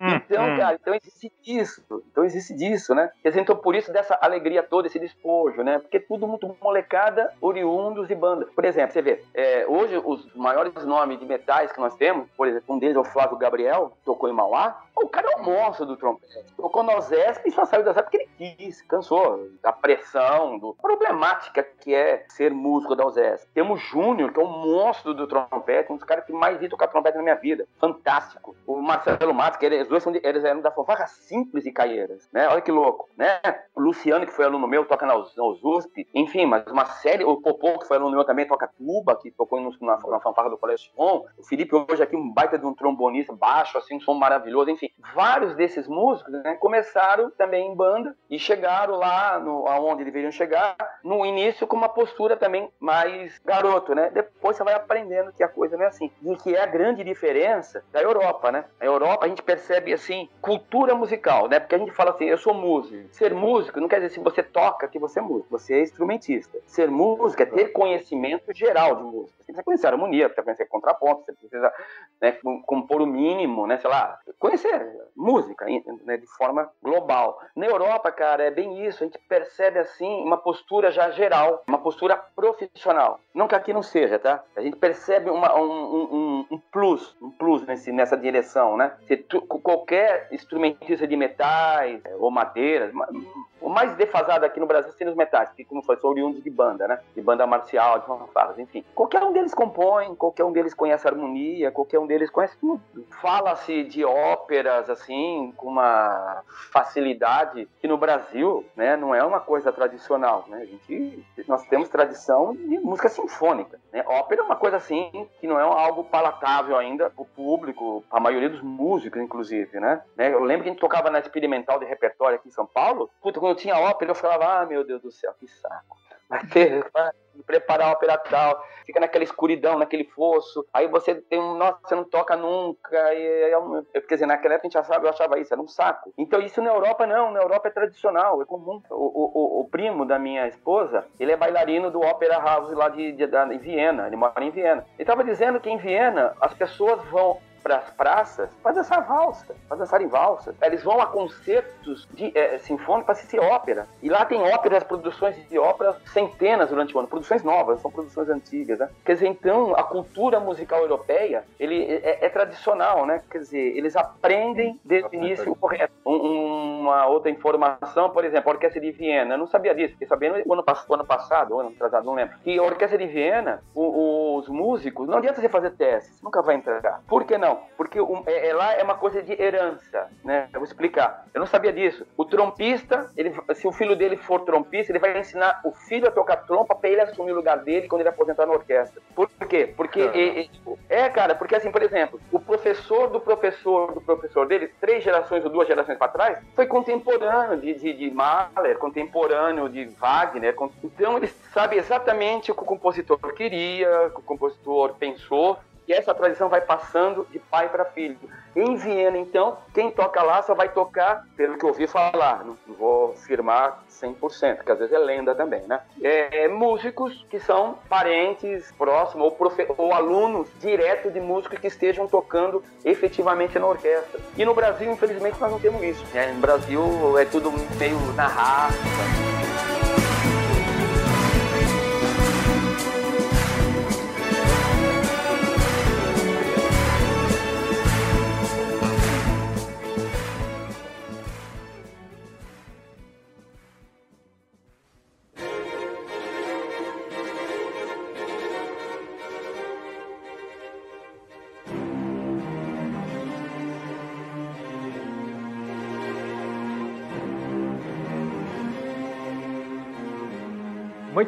Hum, então, hum. cara, então existe disso. Então existe disso, né? Então por isso dessa alegria toda, esse despojo, né? Porque tudo muito molecada, oriundos e banda. Por exemplo, você vê, é, hoje os maiores nomes de metais que nós temos, por exemplo, um deles é o Flávio Gabriel, tocou em Mauá, o cara é um monstro do trompete. Tocou no Zesp e só saiu da Zesp porque ele quis, cansou da pressão, do problemática que é ser músico da Zesp. Temos Júnior, que é um monstro do trompete, um dos caras que mais vi tocar trompete na minha vida. Fantástico. O Marcelo Matos, que eles dois são de, eles eram da fanfarra simples e caieiras, né? Olha que louco, né? O Luciano, que foi aluno meu, toca na, na USP, enfim, mas uma série, o Popô, que foi aluno meu também, toca tuba, que tocou na, na fanfarra do Colégio Som. O Felipe hoje aqui, um baita de um trombonista baixo, assim, um som maravilhoso, enfim. Vários desses músicos, né, começaram também em banda e chegaram lá no, aonde deveriam chegar, no início com uma postura também mais garoto, né? Depois você vai aprendendo que a coisa não é assim. E que é a grande diferença da Europa, né? A Europa, a gente percebe, assim, cultura musical, né? Porque a gente fala assim, eu sou músico. Ser músico não quer dizer se você toca que você é músico, você é instrumentista. Ser músico é ter conhecimento geral de música. Você precisa conhecer harmonia, você precisa conhecer contraponto, você precisa né, compor o mínimo, né? Sei lá, conhecer música né, de forma global. Na Europa, cara, é bem isso. A gente percebe assim uma postura já geral, uma postura profissional. Não que aqui não seja, tá? A gente percebe uma, um, um, um, plus, um plus nesse, nessa direção, né? Tu, qualquer instrumentista de metais é, ou madeiras, o mais defasado aqui no Brasil seria os metais, que como foi, são oriundos de banda, né? De banda marcial, de fanfarras, enfim. Qualquer um deles compõe, qualquer um deles conhece harmonia, qualquer um deles conhece tudo. Fala-se de óperas, assim, com uma facilidade que no Brasil, né, não é uma coisa tradicional, né? A gente, nós temos tradição de música sinfônica, né? Ópera é uma coisa, assim, que não é algo palatável ainda para o público, a maioria dos músicos, inclusive, né? Eu lembro que a gente tocava na experimental de repertório aqui em São Paulo, puta, quando tinha ópera, eu falava, ah, meu Deus do céu, que saco. Vai ter, preparar a ópera tal, fica naquela escuridão, naquele fosso, aí você tem um, nossa, você não toca nunca, e, é quer dizer, naquela época a gente achava, eu achava isso, era um saco. Então isso na Europa não, na Europa é tradicional, é comum. O, o, o primo da minha esposa, ele é bailarino do Opera House lá de, de, de, de Viena, ele mora em Viena. Ele estava dizendo que em Viena as pessoas vão para as praças para dançar valsa, para dançar em valsas. Eles vão a concertos de, é, sinfônicos para assistir ópera. E lá tem óperas, produções de ópera centenas durante o ano, produções novas, são produções antigas, né? Quer dizer, então, a cultura musical europeia, ele é, é tradicional, né? Quer dizer, eles aprendem desde o início correto. Um, uma outra informação, por exemplo, a Orquestra de Viena, eu não sabia disso, fiquei sabendo ano, ano passado, ano atrasado, não lembro, que a Orquestra de Viena, o, os músicos, não adianta você fazer testes, nunca vai entrar. Por que não? Não, porque um, é, é, lá é uma coisa de herança, né? Eu vou explicar. Eu não sabia disso. O trompista, ele, se o filho dele for trompista, ele vai ensinar o filho a tocar trompa para ele assumir o lugar dele quando ele aposentar na orquestra. Por quê? Porque é, é, cara, porque assim, por exemplo, o professor do professor do professor dele, três gerações ou duas gerações para trás, foi contemporâneo de, de, de Mahler, contemporâneo de Wagner. Então ele sabe exatamente o que o compositor queria, o que o compositor pensou e essa tradição vai passando de pai para filho. Em Viena, então, quem toca lá só vai tocar, pelo que ouvi falar, não vou afirmar 100%, que às vezes é lenda também, né? É, é músicos que são parentes próximos ou, ou alunos direto de músicos que estejam tocando efetivamente na orquestra. E no Brasil, infelizmente, nós não temos isso. Né? No Brasil é tudo meio na raça.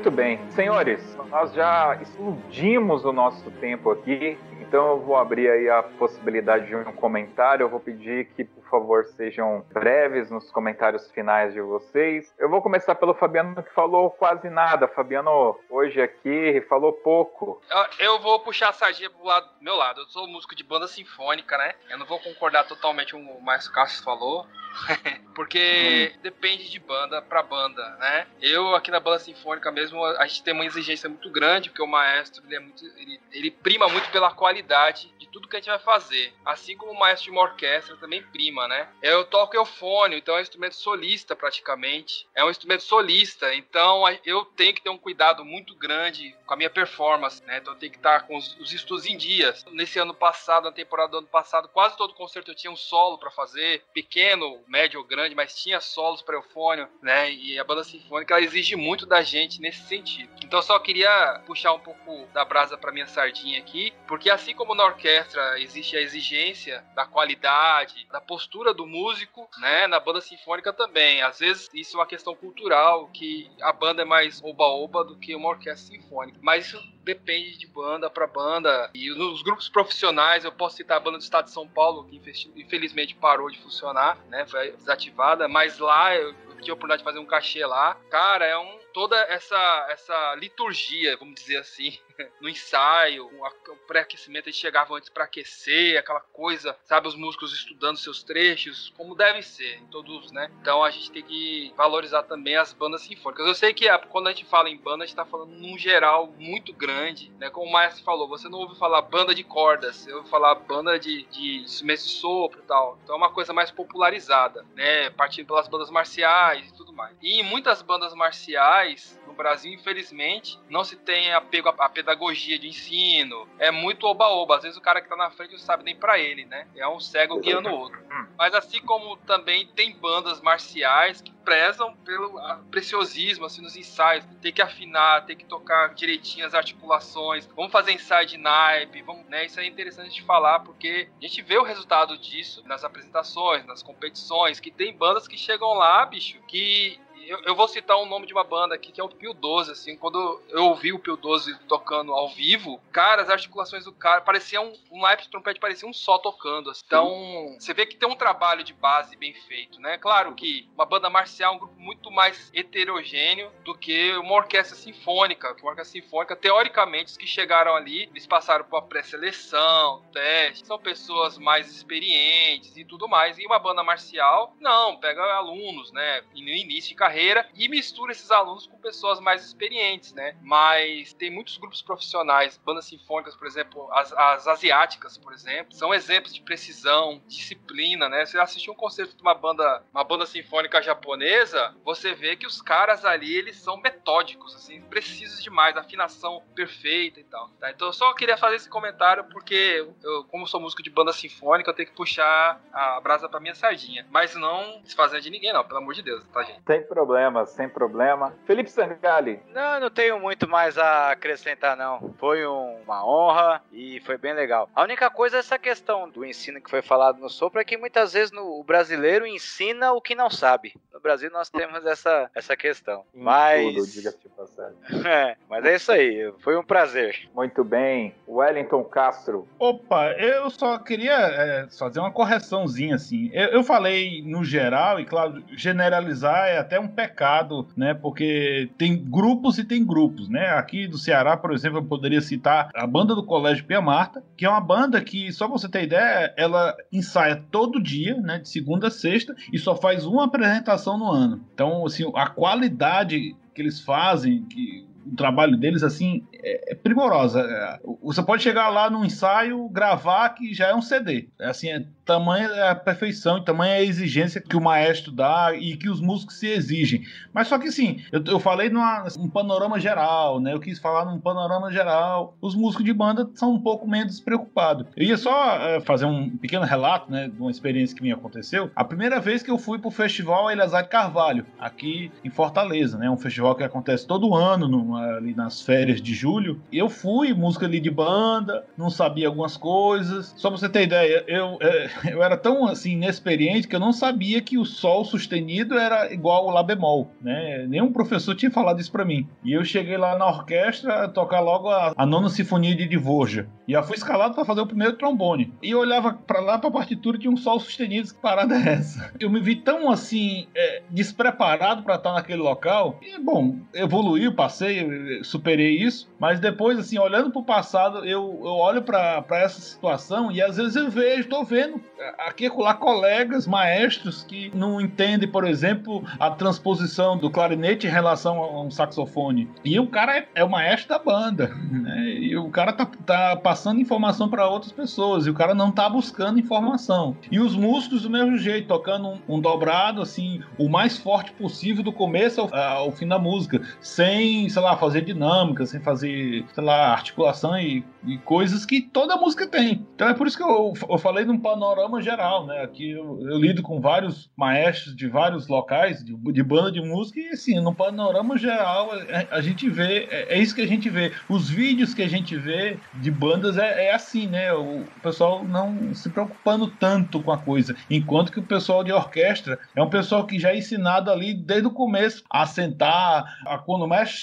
Muito bem. Senhores, nós já explodimos o nosso tempo aqui, então eu vou abrir aí a possibilidade de um comentário. Eu vou pedir que, por favor, sejam breves nos comentários finais de vocês. Eu vou começar pelo Fabiano, que falou quase nada. Fabiano, hoje aqui, falou pouco. Eu vou puxar a sardinha pro lado, meu lado. Eu sou músico de banda sinfônica, né? Eu não vou concordar totalmente com o que o falou. Porque hum. depende de banda para banda, né? Eu aqui na banda sinfônica mesmo, a gente tem uma exigência muito grande, porque o maestro ele, é muito, ele, ele prima muito pela qualidade de tudo que a gente vai fazer. Assim como o maestro de uma orquestra também prima, né? Eu toco eufônio, então é um instrumento solista praticamente. É um instrumento solista, então eu tenho que ter um cuidado muito grande com a minha performance, né? Então eu tenho que estar com os, os estudos em dias. Nesse ano passado, na temporada do ano passado, quase todo concerto eu tinha um solo para fazer, pequeno, médio ou grande, mas tinha solos para eufônio, né? E a banda sinfônica ela exige muito da gente nesse sentido. Então só queria puxar um pouco da brasa para minha sardinha aqui, porque assim como na orquestra existe a exigência da qualidade, da postura do músico, né? Na banda sinfônica também. Às vezes isso é uma questão cultural, que a banda é mais oba-oba do que uma orquestra sinfônica. Mas isso depende de banda para banda. E nos grupos profissionais, eu posso citar a banda do Estado de São Paulo, que infelizmente parou de funcionar, né? Foi desativada, mas lá eu tive a oportunidade de fazer um cachê lá. Cara, é um toda essa, essa liturgia, vamos dizer assim, no ensaio, o pré-aquecimento, eles chegavam antes para aquecer, aquela coisa, sabe, os músicos estudando seus trechos, como deve ser, em todos, né? Então a gente tem que valorizar também as bandas sinfônicas. Eu sei que quando a gente fala em banda, a gente tá falando num geral muito grande, né? Como o Maestro falou, você não ouve falar banda de cordas, você ouve falar banda de, de instrumentos de sopro e tal. Então é uma coisa mais popularizada, né? Partindo pelas bandas marciais e tudo mais. E em muitas bandas marciais, no Brasil, infelizmente, não se tem apego à pedagogia de ensino. É muito oba-oba. Às vezes o cara que tá na frente não sabe nem para ele, né? É um cego guiando o outro. Hum. Mas assim como também tem bandas marciais que prezam pelo preciosismo assim nos ensaios. Tem que afinar, tem que tocar direitinho as articulações. Vamos fazer ensaio de naipe, vamos, né? Isso é interessante de falar porque a gente vê o resultado disso nas apresentações, nas competições, que tem bandas que chegam lá, bicho, que eu, eu, vou citar o um nome de uma banda aqui que é o Pio 12, assim, quando eu ouvi o Pio 12 tocando ao vivo, cara, as articulações do cara pareciam um, naipe de trompete parecia um só tocando. Assim. Então, você vê que tem um trabalho de base bem feito, né? Claro que uma banda marcial é um grupo muito mais heterogêneo do que uma orquestra sinfônica, uma orquestra sinfônica, teoricamente, os que chegaram ali, eles passaram por uma pré-seleção, teste, são pessoas mais experientes e tudo mais. E uma banda marcial, não, pega alunos, né, no início de carreira carreira e mistura esses alunos com pessoas mais experientes, né? Mas tem muitos grupos profissionais, bandas sinfônicas, por exemplo, as, as asiáticas, por exemplo, são exemplos de precisão, disciplina, né? Você assistiu um concerto de uma banda, uma banda sinfônica japonesa, você vê que os caras ali, eles são metódicos, assim, precisos demais, afinação perfeita e tal. Tá? Então eu só queria fazer esse comentário porque eu, como sou músico de banda sinfônica, eu tenho que puxar a brasa pra minha sardinha. Mas não desfazendo de ninguém, não, pelo amor de Deus, tá, gente? Tem problema, sem problema. Felipe Sangali. Não, não tenho muito mais a acrescentar, não. Foi uma honra e foi bem legal. A única coisa é essa questão do ensino que foi falado no sopro é que muitas vezes no, o brasileiro ensina o que não sabe. No Brasil nós temos essa, essa questão. Em mas. Tudo, diga de passagem. é, mas é isso aí. Foi um prazer. Muito bem. Wellington Castro. Opa, eu só queria é, fazer uma correçãozinha assim. Eu, eu falei no geral, e claro, generalizar é até um pecado, né? Porque tem grupos e tem grupos, né? Aqui do Ceará, por exemplo, eu poderia citar a banda do Colégio Pia Marta, que é uma banda que, só você ter ideia, ela ensaia todo dia, né? De segunda a sexta, e só faz uma apresentação no ano. Então, assim, a qualidade que eles fazem, que o trabalho deles assim é, é primorosa. É, você pode chegar lá no ensaio, gravar que já é um CD. É assim, é tamanha é a perfeição e tamanha a exigência que o maestro dá e que os músicos se exigem. Mas só que sim, eu, eu falei num panorama geral, né? Eu quis falar num panorama geral. Os músicos de banda são um pouco menos preocupados. Eu ia só é, fazer um pequeno relato, né, de uma experiência que me aconteceu. A primeira vez que eu fui pro festival Elazar de Carvalho, aqui em Fortaleza, né? Um festival que acontece todo ano, no, ali nas férias de julho. Eu fui, música ali de banda, não sabia algumas coisas. Só pra você ter ideia, eu, é, eu era tão assim inexperiente que eu não sabia que o sol sustenido era igual ao lá bemol, né? Nenhum professor tinha falado isso para mim. E eu cheguei lá na orquestra a tocar logo a, a nona sinfonia de Dvorak. E eu fui escalado para fazer o primeiro trombone. E eu olhava para lá para a partitura tinha um sol sustenido, que parada é essa? Eu me vi tão assim é, despreparado para estar naquele local. E bom, evoluiu, passei, superei isso, mas depois assim, olhando para o passado, eu, eu olho para essa situação e às vezes eu vejo, estou vendo aqui lá colegas, maestros que não entendem, por exemplo, a transposição do clarinete em relação a um saxofone. E o cara é, é o maestro da banda, né? E o cara tá, tá passando informação para outras pessoas e o cara não tá buscando informação. E os músicos do mesmo jeito, tocando um, um dobrado assim, o mais forte possível do começo ao, ao, fim da música, sem, sei lá, fazer dinâmica, sem fazer, sei lá, articulação e, e coisas que toda música tem. Então é por isso que eu, eu falei num panorama geral, né? Aqui eu, eu, lido com vários maestros de vários locais, de, de banda de música, e assim, no panorama geral a, a gente vê, é, é, isso que a gente vê. Os vídeos que a gente vê de bandas é, é assim, né? O pessoal não se preocupando tanto com a coisa. Enquanto que o pessoal de orquestra é um pessoal que já é ensinado ali desde o começo a sentar, a quando o mestre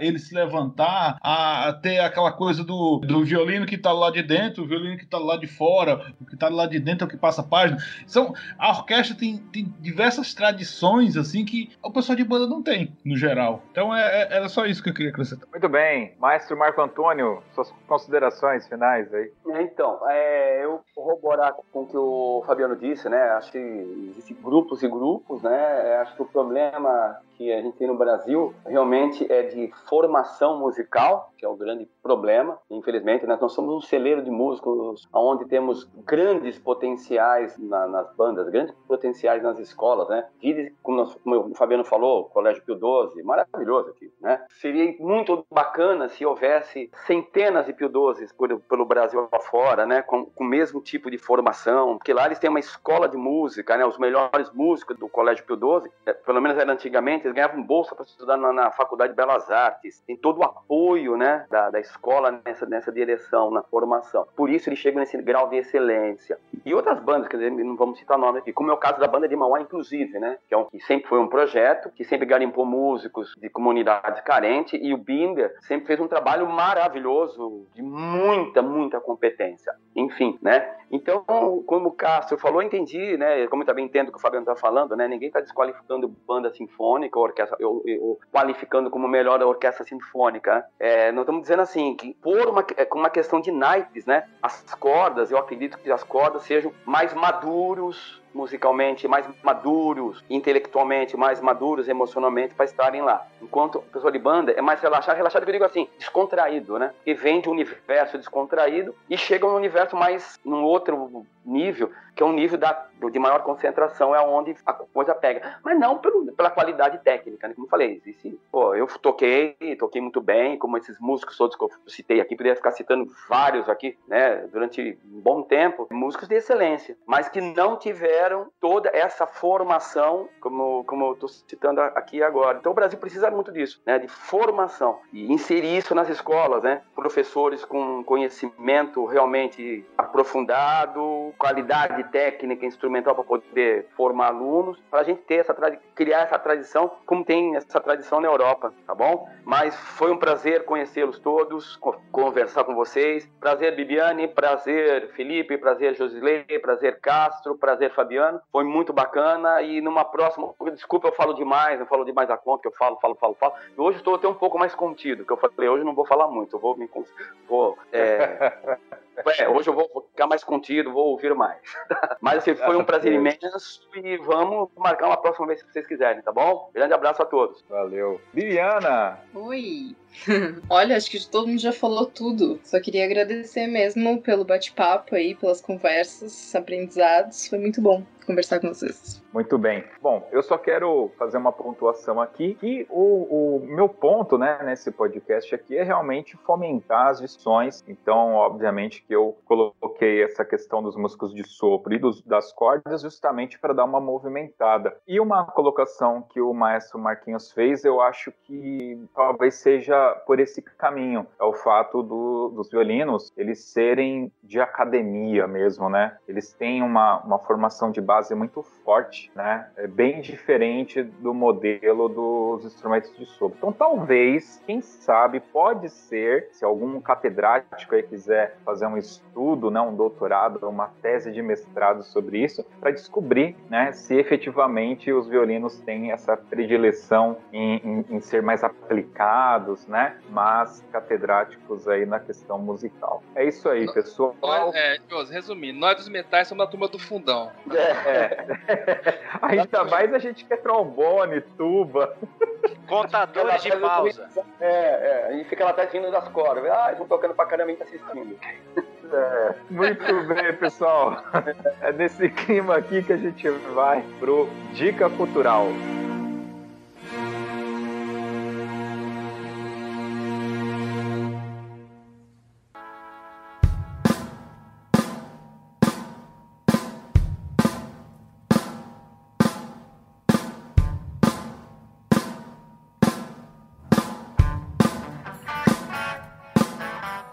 ele se levantar, a, a ter aquela coisa do, do violino que tá lá de dentro, o violino que tá lá de fora, o que tá lá de dentro é o que passa a página. São, a orquestra tem, tem diversas tradições, assim, que o pessoal de banda não tem, no geral. Então é, é, era só isso que eu queria acrescentar. Muito bem. Maestro Marco Antônio, suas considerações finais aí. Então, é, eu corroborar com o que o Fabiano disse, né? Acho que existem grupos e grupos, né? Acho que o problema que a gente tem no Brasil realmente é de formação musical, que é o grande problema. Infelizmente, né? nós somos um celeiro de músicos onde temos grandes potenciais na, nas bandas, grandes potenciais nas escolas, né? como, nós, como o Fabiano falou, Colégio Pio XII, maravilhoso aqui, né? Seria muito bacana se houvesse centenas de Pio XII por, pelo Brasil afora, né? Com, com o mesmo tipo de formação, porque lá eles têm uma escola de música, né? Os melhores músicos do Colégio Pio XII, é, pelo menos era antigamente, eles ganhavam bolsa para estudar na, na, Faculdade de Belas Artes. Tem todo o apoio, né? Da, da escola nessa, nessa direção, na formação. Por isso eles chegam nesse grau de excelência. E outras bandas, quer dizer, não vamos citar nome aqui, como é o caso da banda de Mauá, inclusive, né? Que, é um, que sempre foi um projeto, que sempre garimpou músicos de comunidades carentes, e o Binder sempre fez um trabalho maravilhoso, de muita, muita competência. Enfim, né? Então, como o Cássio falou, entendi, né? Como eu também entendo o que o Fabiano está falando, né? Ninguém está desqualificando banda sinfônica ou orquestra, ou, ou, qualificando como melhor orquestra sinfônica. É, nós estamos dizendo assim, que por uma, é, uma questão de naipes, né? As cordas, eu acredito que as cordas sejam mais maduros musicalmente mais maduros, intelectualmente mais maduros emocionalmente para estarem lá. Enquanto a pessoa de banda é mais relaxado que eu digo assim, descontraído, né? Que vem de um universo descontraído e chega num universo mais num outro nível, que é um nível da, de maior concentração, é onde a coisa pega. Mas não pelo, pela qualidade técnica, né? Como eu falei, existe, pô, eu toquei, toquei muito bem, como esses músicos todos que eu citei aqui, poderia ficar citando vários aqui, né? Durante um bom tempo, músicos de excelência, mas que não tiveram tiveram toda essa formação, como, como eu estou citando aqui agora. Então o Brasil precisa muito disso, né, de formação e inserir isso nas escolas, né, professores com conhecimento realmente aprofundado, qualidade técnica, instrumental para poder formar alunos, para a gente ter essa criar essa tradição, como tem essa tradição na Europa, tá bom? Mas foi um prazer conhecê-los todos, conversar com vocês. Prazer, Bibiane, prazer, Felipe, prazer, Josilei, prazer, Castro, prazer, Fabiano. Foi muito bacana e numa próxima, desculpa, eu falo demais, eu falo demais da conta, que eu falo, falo, falo, falo. E hoje estou até um pouco mais contido, que eu falei, hoje não vou falar muito, eu vou me vou é, É, hoje eu vou ficar mais contido, vou ouvir mais. Mas assim, foi um prazer imenso e vamos marcar uma próxima vez se vocês quiserem, tá bom? Grande abraço a todos. Valeu. Viviana! Oi! Olha, acho que todo mundo já falou tudo. Só queria agradecer mesmo pelo bate-papo aí, pelas conversas, aprendizados. Foi muito bom conversar com vocês. Muito bem. Bom, eu só quero fazer uma pontuação aqui que o, o, meu ponto, né, nesse podcast aqui é realmente fomentar as visões. Então, obviamente que eu coloquei essa questão dos músicos de sopro e dos, das cordas justamente para dar uma movimentada. E uma colocação que o maestro Marquinhos fez, eu acho que talvez seja por esse caminho. É o fato do, dos violinos eles serem de academia mesmo, né? Eles têm uma, uma formação de base muito forte, né? É bem diferente do modelo dos instrumentos de sopro. Então, talvez, quem sabe, pode ser, se algum catedrático aí quiser fazer um estudo, né, um doutorado, uma tese de mestrado sobre isso, para descobrir, né, se efetivamente os violinos têm essa predileção em, em, em ser mais aplicados, né? Mas catedráticos aí na questão musical. É isso aí, pessoal. Nós, é, resumindo, nós dos metais somos da turma do fundão. É. Ainda mais a gente quer trombone, tuba. Contadores de pausa. É, é, a gente fica lá atrás rindo das cordas. Ah, eles estão tocando pra caramba e tá assistindo. É, muito bem, pessoal. É nesse clima aqui que a gente vai pro Dica Cultural.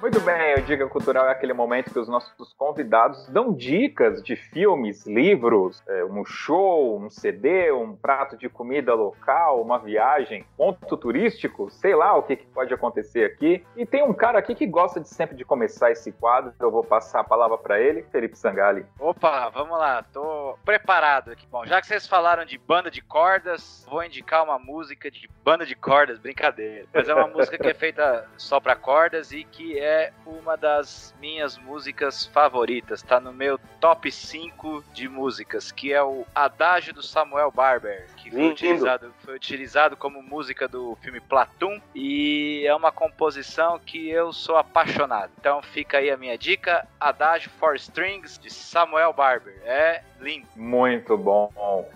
Muito bem, o Dica Cultural é aquele momento que os nossos convidados dão dicas de filmes, livros, é, um show, um CD, um prato de comida local, uma viagem, ponto turístico, sei lá o que, pode acontecer aqui. E tem um cara aqui que gosta de sempre de começar esse quadro, eu vou passar a palavra para ele, Felipe Sangali. Opa, vamos lá, tô preparado aqui. Bom, já que vocês falaram de banda de cordas, vou indicar uma música de banda de cordas, brincadeira. Mas é uma música que é feita só para cordas e que é uma das minhas músicas favoritas, tá no meu top 5 de músicas, que é o Adágio do Samuel Barber, que foi utilizado, foi utilizado como música do filme Platum e é uma composição que eu sou apaixonado. Então fica aí a minha dica, Adágio for Strings de Samuel Barber. É lindo. Muito bom.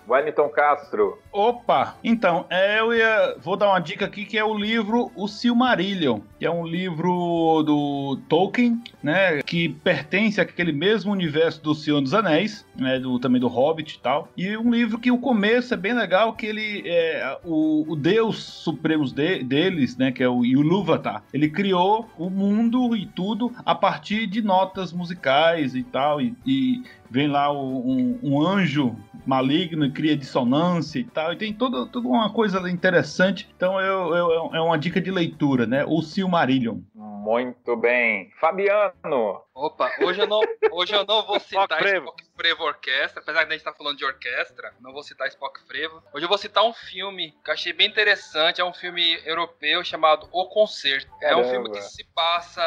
Wellington Castro. Opa! Então, é, eu ia, vou dar uma dica aqui que é o livro O Silmarillion, que é um livro do Tolkien, né, que pertence àquele mesmo universo do Senhor dos Anéis, né, do, também do Hobbit e tal. E um livro que o começo é bem legal, que ele é o, o deus supremo de, deles, né, que é o Ilúvatar. Ele criou o mundo e tudo a partir de notas musicais e tal, e, e vem lá um, um, anjo maligno e cria dissonância e tal, e tem toda, toda uma coisa interessante. Então eu, eu, é uma dica de leitura, né? O Silmarillion. Muito bem. Fabiano. Opa, hoje eu não, hoje eu não vou citar Spock Frevo Orquestra, apesar de a gente estar tá falando de orquestra, não vou citar Spock Frevo. Hoje eu vou citar um filme que eu achei bem interessante, é um filme europeu chamado O Concerto. Caramba. É um filme que se passa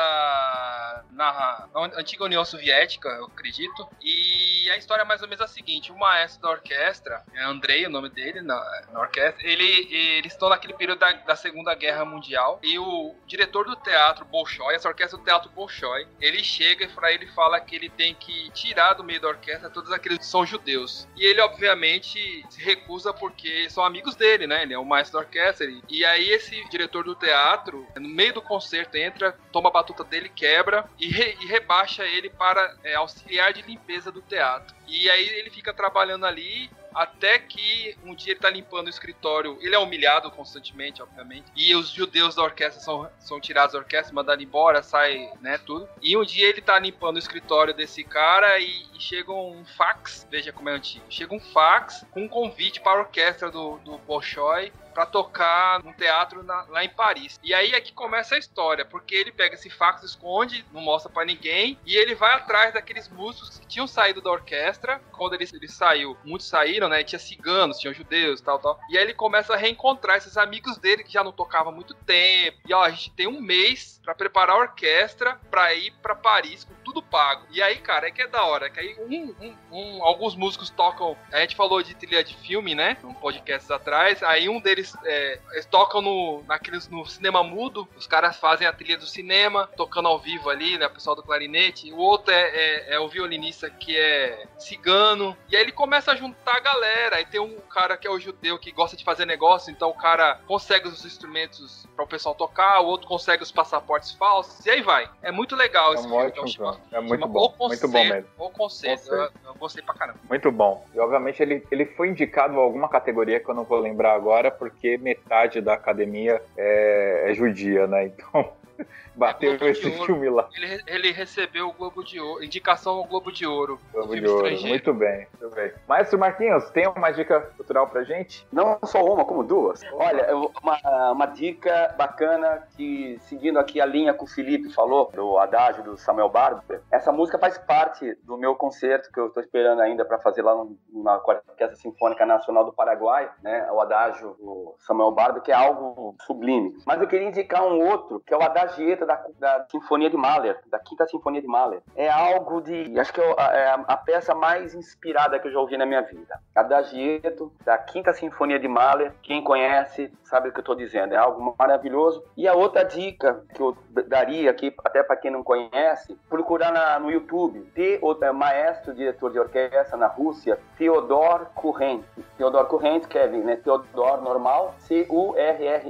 na, na antiga União Soviética, eu acredito, e a história é mais ou menos a seguinte, o maestro da orquestra, é Andrei, o nome dele, na, na orquestra, ele, eles estão naquele período da, da Segunda Guerra Mundial, e o diretor do teatro Bolshoi, essa orquestra do teatro Bolshoi, ele chega e para ele fala que ele tem que tirar do meio da orquestra todos aqueles que são judeus. E ele, obviamente, se recusa porque são amigos dele, né? Ele é o maestro da orquestra. E aí esse diretor do teatro, no meio do concerto, entra, toma a batuta dele, quebra e, re, e rebaixa ele para é, auxiliar de limpeza do teatro. E aí ele fica trabalhando ali até que um dia ele tá limpando o escritório. Ele é humilhado constantemente, obviamente. E os judeus da orquestra são, são tirados da orquestra, mandados embora, sai, né, tudo. E um dia ele tá limpando o escritório desse cara e, e chega um fax, veja como é antigo. Chega um fax com um convite para a orquestra do, do Bolshoi para tocar num teatro na, lá em Paris. E aí é que começa a história, porque ele pega esse fax, esconde, não mostra para ninguém, e ele vai atrás daqueles músicos que tinham saído da orquestra. Quando ele, ele saiu, muitos saíram, né? Tinha ciganos, tinha judeus, tal, tal. E aí ele começa a reencontrar esses amigos dele que já não tocavam há muito tempo. E ó, a gente tem um mês para preparar a orquestra para ir para Paris com tudo pago. E aí, cara, é que é da hora, que aí um, um, um, alguns músicos tocam, a gente falou de trilha de filme, né? Um podcast atrás, aí um deles é, eles tocam no, naqueles, no cinema mudo, os caras fazem a trilha do cinema, tocando ao vivo ali, né? O pessoal do clarinete. O outro é, é, é, o violinista que é cigano. E aí ele começa a juntar a galera. Aí tem um cara que é o judeu que gosta de fazer negócio, então o cara consegue os instrumentos para o pessoal tocar, o outro consegue os passaportes falsos, e aí vai. É muito legal é esse um filme. ótimo, chama, é muito bom, O muito bom mesmo. O conceito, eu, eu gostei pra caramba. Muito bom. E obviamente ele, ele foi indicado a alguma categoria que eu não vou lembrar agora, porque metade da academia é, é judia, né? Então bateu esse Ouro. filme lá. Ele, ele recebeu o Globo de Ouro, indicação ao Globo de Ouro. Globo de Ouro. estrangeiro. Muito bem, muito bem. Maestro Marquinhos, tem uma dica cultural pra gente? Não só uma, como duas. Olha, eu- uma, uma dica bacana que, seguindo aqui a linha que o Felipe falou, do Adágio do Samuel Barber, essa música faz parte do meu concerto que eu estou esperando ainda para fazer lá na Orquestra Sinfônica Nacional do Paraguai, né? O Adágio do Samuel Barber, que é algo sublime. Mas eu queria indicar um outro, que é o Adagieta da, da Sinfonia de Mahler, da Quinta Sinfonia de Mahler. É algo de. Acho que é a, é a- a peça mais inspirada que eu já ouvi na minha vida. Adagieto, da Quinta Sinfonia de Mahler. Quem conhece sabe o que eu estou dizendo. É algo maravilhoso. E a outra dica que eu daria aqui, até para quem não conhece, procurar na- no YouTube. Te, o, é, maestro, diretor de orquestra na Rússia, Theodor Kurrent. Theodor Kurrent, Kevin, né? Theodor normal,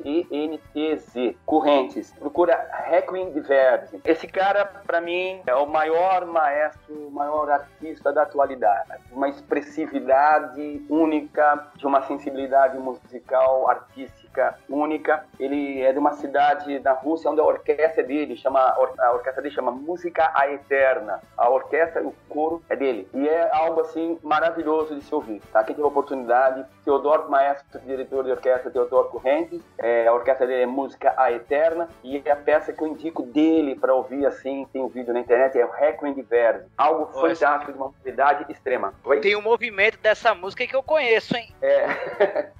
C-U-R-R-E-N-T-Z. Currentes. Procura Requiem de Verdi. Esse cara, para mim, é o maior maestro, o maior artista da atualidade. Uma expressividade única, de uma sensibilidade musical, artística única. Ele é de uma cidade da Rússia onde a orquestra dele chama a orquestra dele chama Música a Eterna. A orquestra, o coro é dele. E é algo assim maravilhoso de se ouvir. Tá? Quem teve a oportunidade, Teodoro Maestro, diretor de orquestra Teodoro Corrente, é, a orquestra dele é Música a Eterna e a peça que eu indico dele para ouvir assim, tem um vídeo na internet, é o Requiem de Verdi. Algo fantástico, de uma qualidade extrema. Oi? Tem um movimento dessa música que eu conheço, hein? É,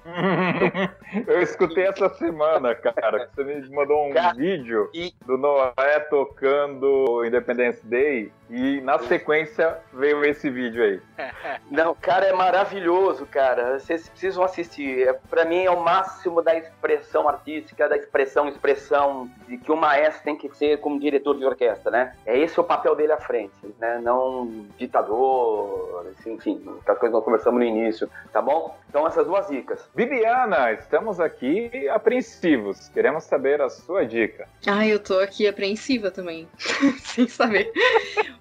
eu escutei essa semana, cara, você me mandou um Cara, vídeo e- do Noé tocando Independence Day e na sequência veio esse vídeo aí. Não, cara, é maravilhoso, cara. Vocês precisam assistir. É, para mim é o máximo da expressão artística, da expressão, expressão de que o maestro tem que ser como diretor de orquestra, né? É esse o papel dele à frente, né? Não ditador, assim, enfim, aquelas coisas que nós conversamos no início, tá bom? Então essas duas dicas. Bibiana, estamos aqui apreensivos. Queremos saber a sua dica. Ai, eu tô aqui apreensiva também, sem saber.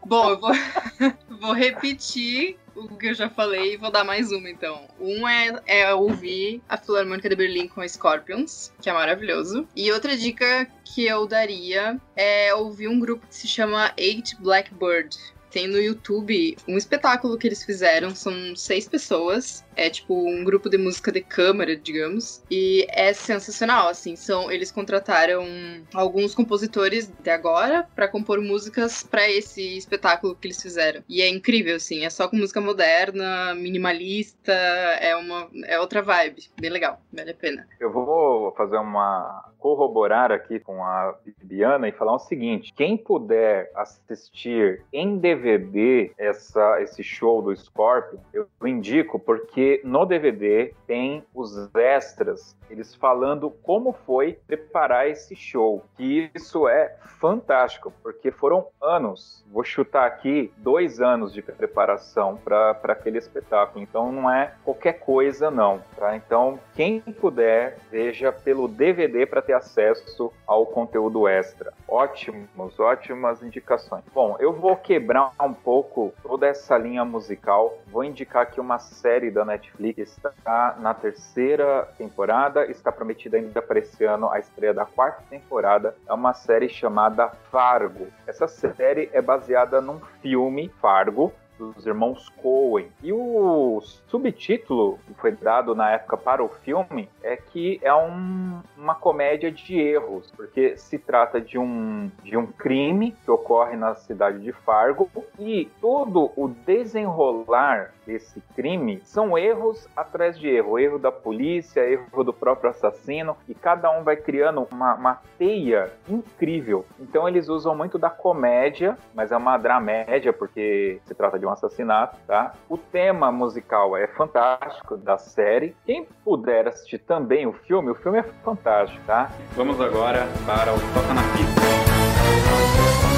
Bom, eu vou, vou repetir o que eu já falei e vou dar mais uma, então. Um é, é ouvir a Filarmônica de Berlim com Scorpions, que é maravilhoso. E outra dica que eu daria é ouvir um grupo que se chama Eight Blackbird. Tem no YouTube um espetáculo que eles fizeram, são seis pessoas. É tipo um grupo de música de câmara, digamos. E é sensacional, assim. São, eles contrataram alguns compositores de agora para compor músicas para esse espetáculo que eles fizeram. E é incrível, assim. É só com música moderna, minimalista. É uma é outra vibe. Bem legal. Vale a pena. Eu vou fazer uma corroborar aqui com a Bibiana e falar o seguinte: quem puder assistir em DVD essa, esse show do Scorpion, eu indico porque no DVD tem os extras, eles falando como foi preparar esse show. E isso é fantástico, porque foram anos, vou chutar aqui, dois anos de preparação para aquele espetáculo. Então não é qualquer coisa, não. Tá? Então, quem puder, veja pelo DVD para ter acesso ao conteúdo extra. Ótimos, ótimas indicações. Bom, eu vou quebrar um pouco toda essa linha musical. Vou indicar aqui uma série da Netflix, está na terceira temporada, está prometida ainda para esse ano a estreia da quarta temporada. É uma série chamada Fargo. Essa série é baseada num filme, Fargo, dos irmãos Coen. E o subtítulo que foi dado na época para o filme é que é um, uma comédia de erros, porque se trata de um, de um crime que ocorre na cidade de Fargo e todo o desenrolar desse crime são erros atrás de erro, erro da polícia, erro do próprio assassino e cada um vai criando uma, uma teia incrível. Então eles usam muito da comédia, mas é uma dramédia porque se trata de um assassinato, tá? O tema musical é fantástico da série. Quem puder assistir também o filme, o filme é fantástico, tá? Vamos agora para o Toca na Pista.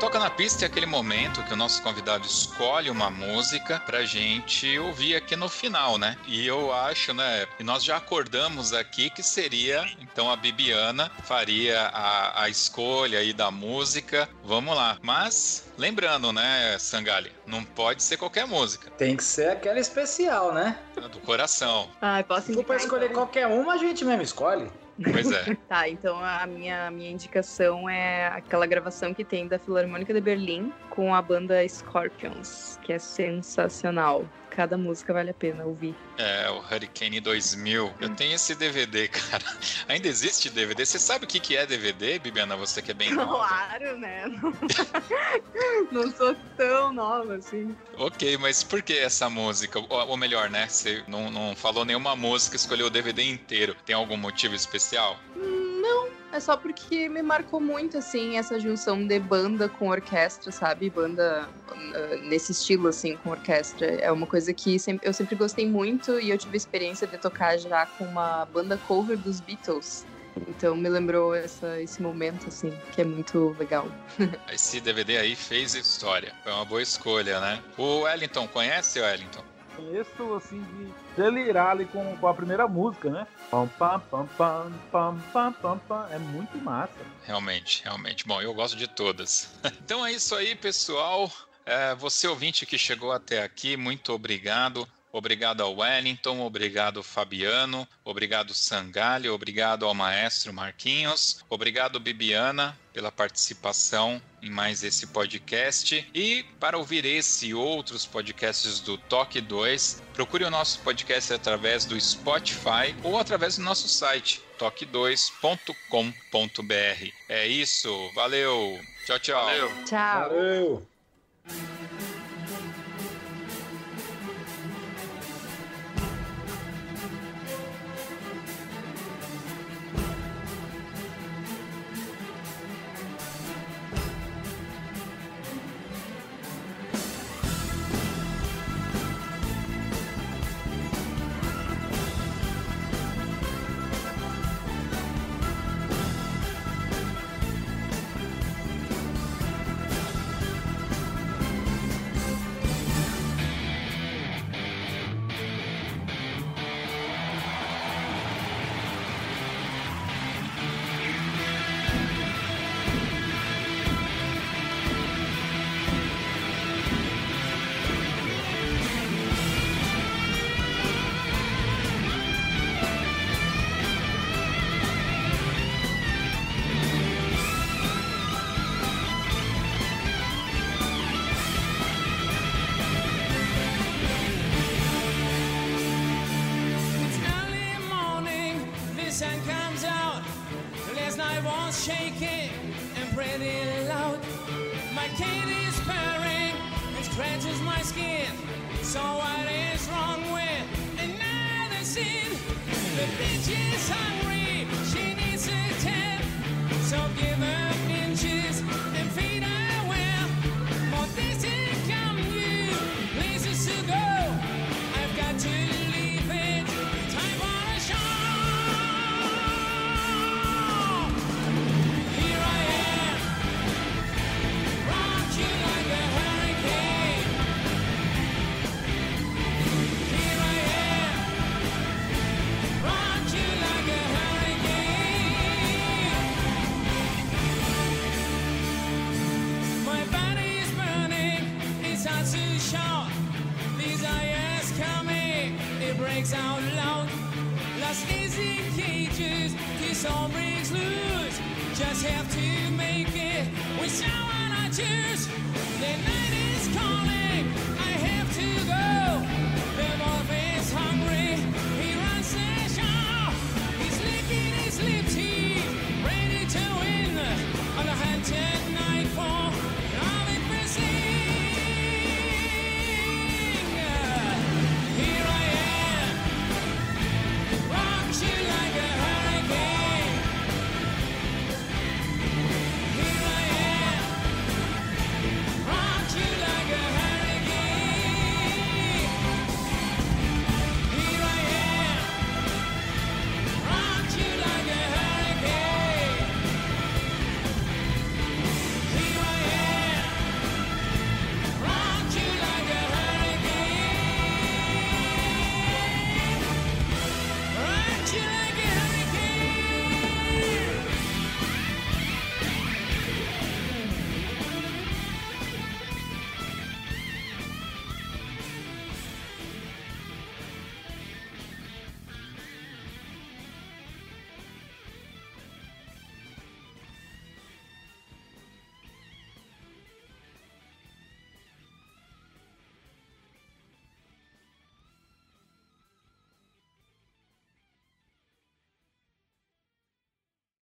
Toca na Pista é aquele momento que o nosso convidado escolhe uma música pra gente ouvir aqui no final, né? E eu acho, né? E nós já acordamos aqui que seria, então a Bibiana faria a, a escolha aí da música. Vamos lá. Mas, lembrando, né, Sangali? Não pode ser qualquer música. Tem que ser aquela especial, né? Do coração. Ah, posso Se for pra escolher então? qualquer uma, a gente mesmo escolhe. Pois é. Tá, então a minha, minha indicação é aquela gravação que tem da Filarmônica de Berlim com a banda Scorpions, que é sensacional. Cada música vale a pena ouvir. É, o Hurricane 2000. Eu tenho esse DVD, cara. Ainda existe DVD? Você sabe o que que é DVD, Bibiana? Você que é bem nova. Claro, né? Não, não sou tão nova assim. Ok, mas por que essa música? Ou, ou melhor, né? Você não, não falou nenhuma música, escolheu o DVD inteiro. Tem algum motivo especial? Não, é só porque me marcou muito, assim, essa junção de banda com orquestra, sabe? Banda ah, nesse estilo, assim, com orquestra. É uma coisa que sem- eu sempre gostei muito e eu tive a experiência de tocar já com uma banda cover dos Beatles. Então me lembrou essa, esse momento, assim, que é muito legal. Esse DVD aí fez história. Foi uma boa escolha, né? O Wellington, conhece o Wellington? Conheço, assim, de delirar ali com, com a primeira música, né? Pam, pam, pam, pam, pam, pam, pam, pam. É muito massa. Realmente, realmente. Bom, eu gosto de todas. então é isso aí, pessoal. É, você ouvinte que chegou até aqui, muito obrigado. Obrigado ao Wellington, obrigado Fabiano, obrigado Sangalho, obrigado ao maestro Marquinhos, obrigado Bibiana pela participação em mais esse podcast. E para ouvir esse e outros podcasts do Toque 2, procure o nosso podcast através do Spotify ou através do nosso site toque2.com.br. É isso, valeu, tchau, tchau. Valeu. Tchau! Valeu! Shaking and pretty loud. My kid is purring and scratches my skin. So what is wrong with another sin? The bitch is hungry,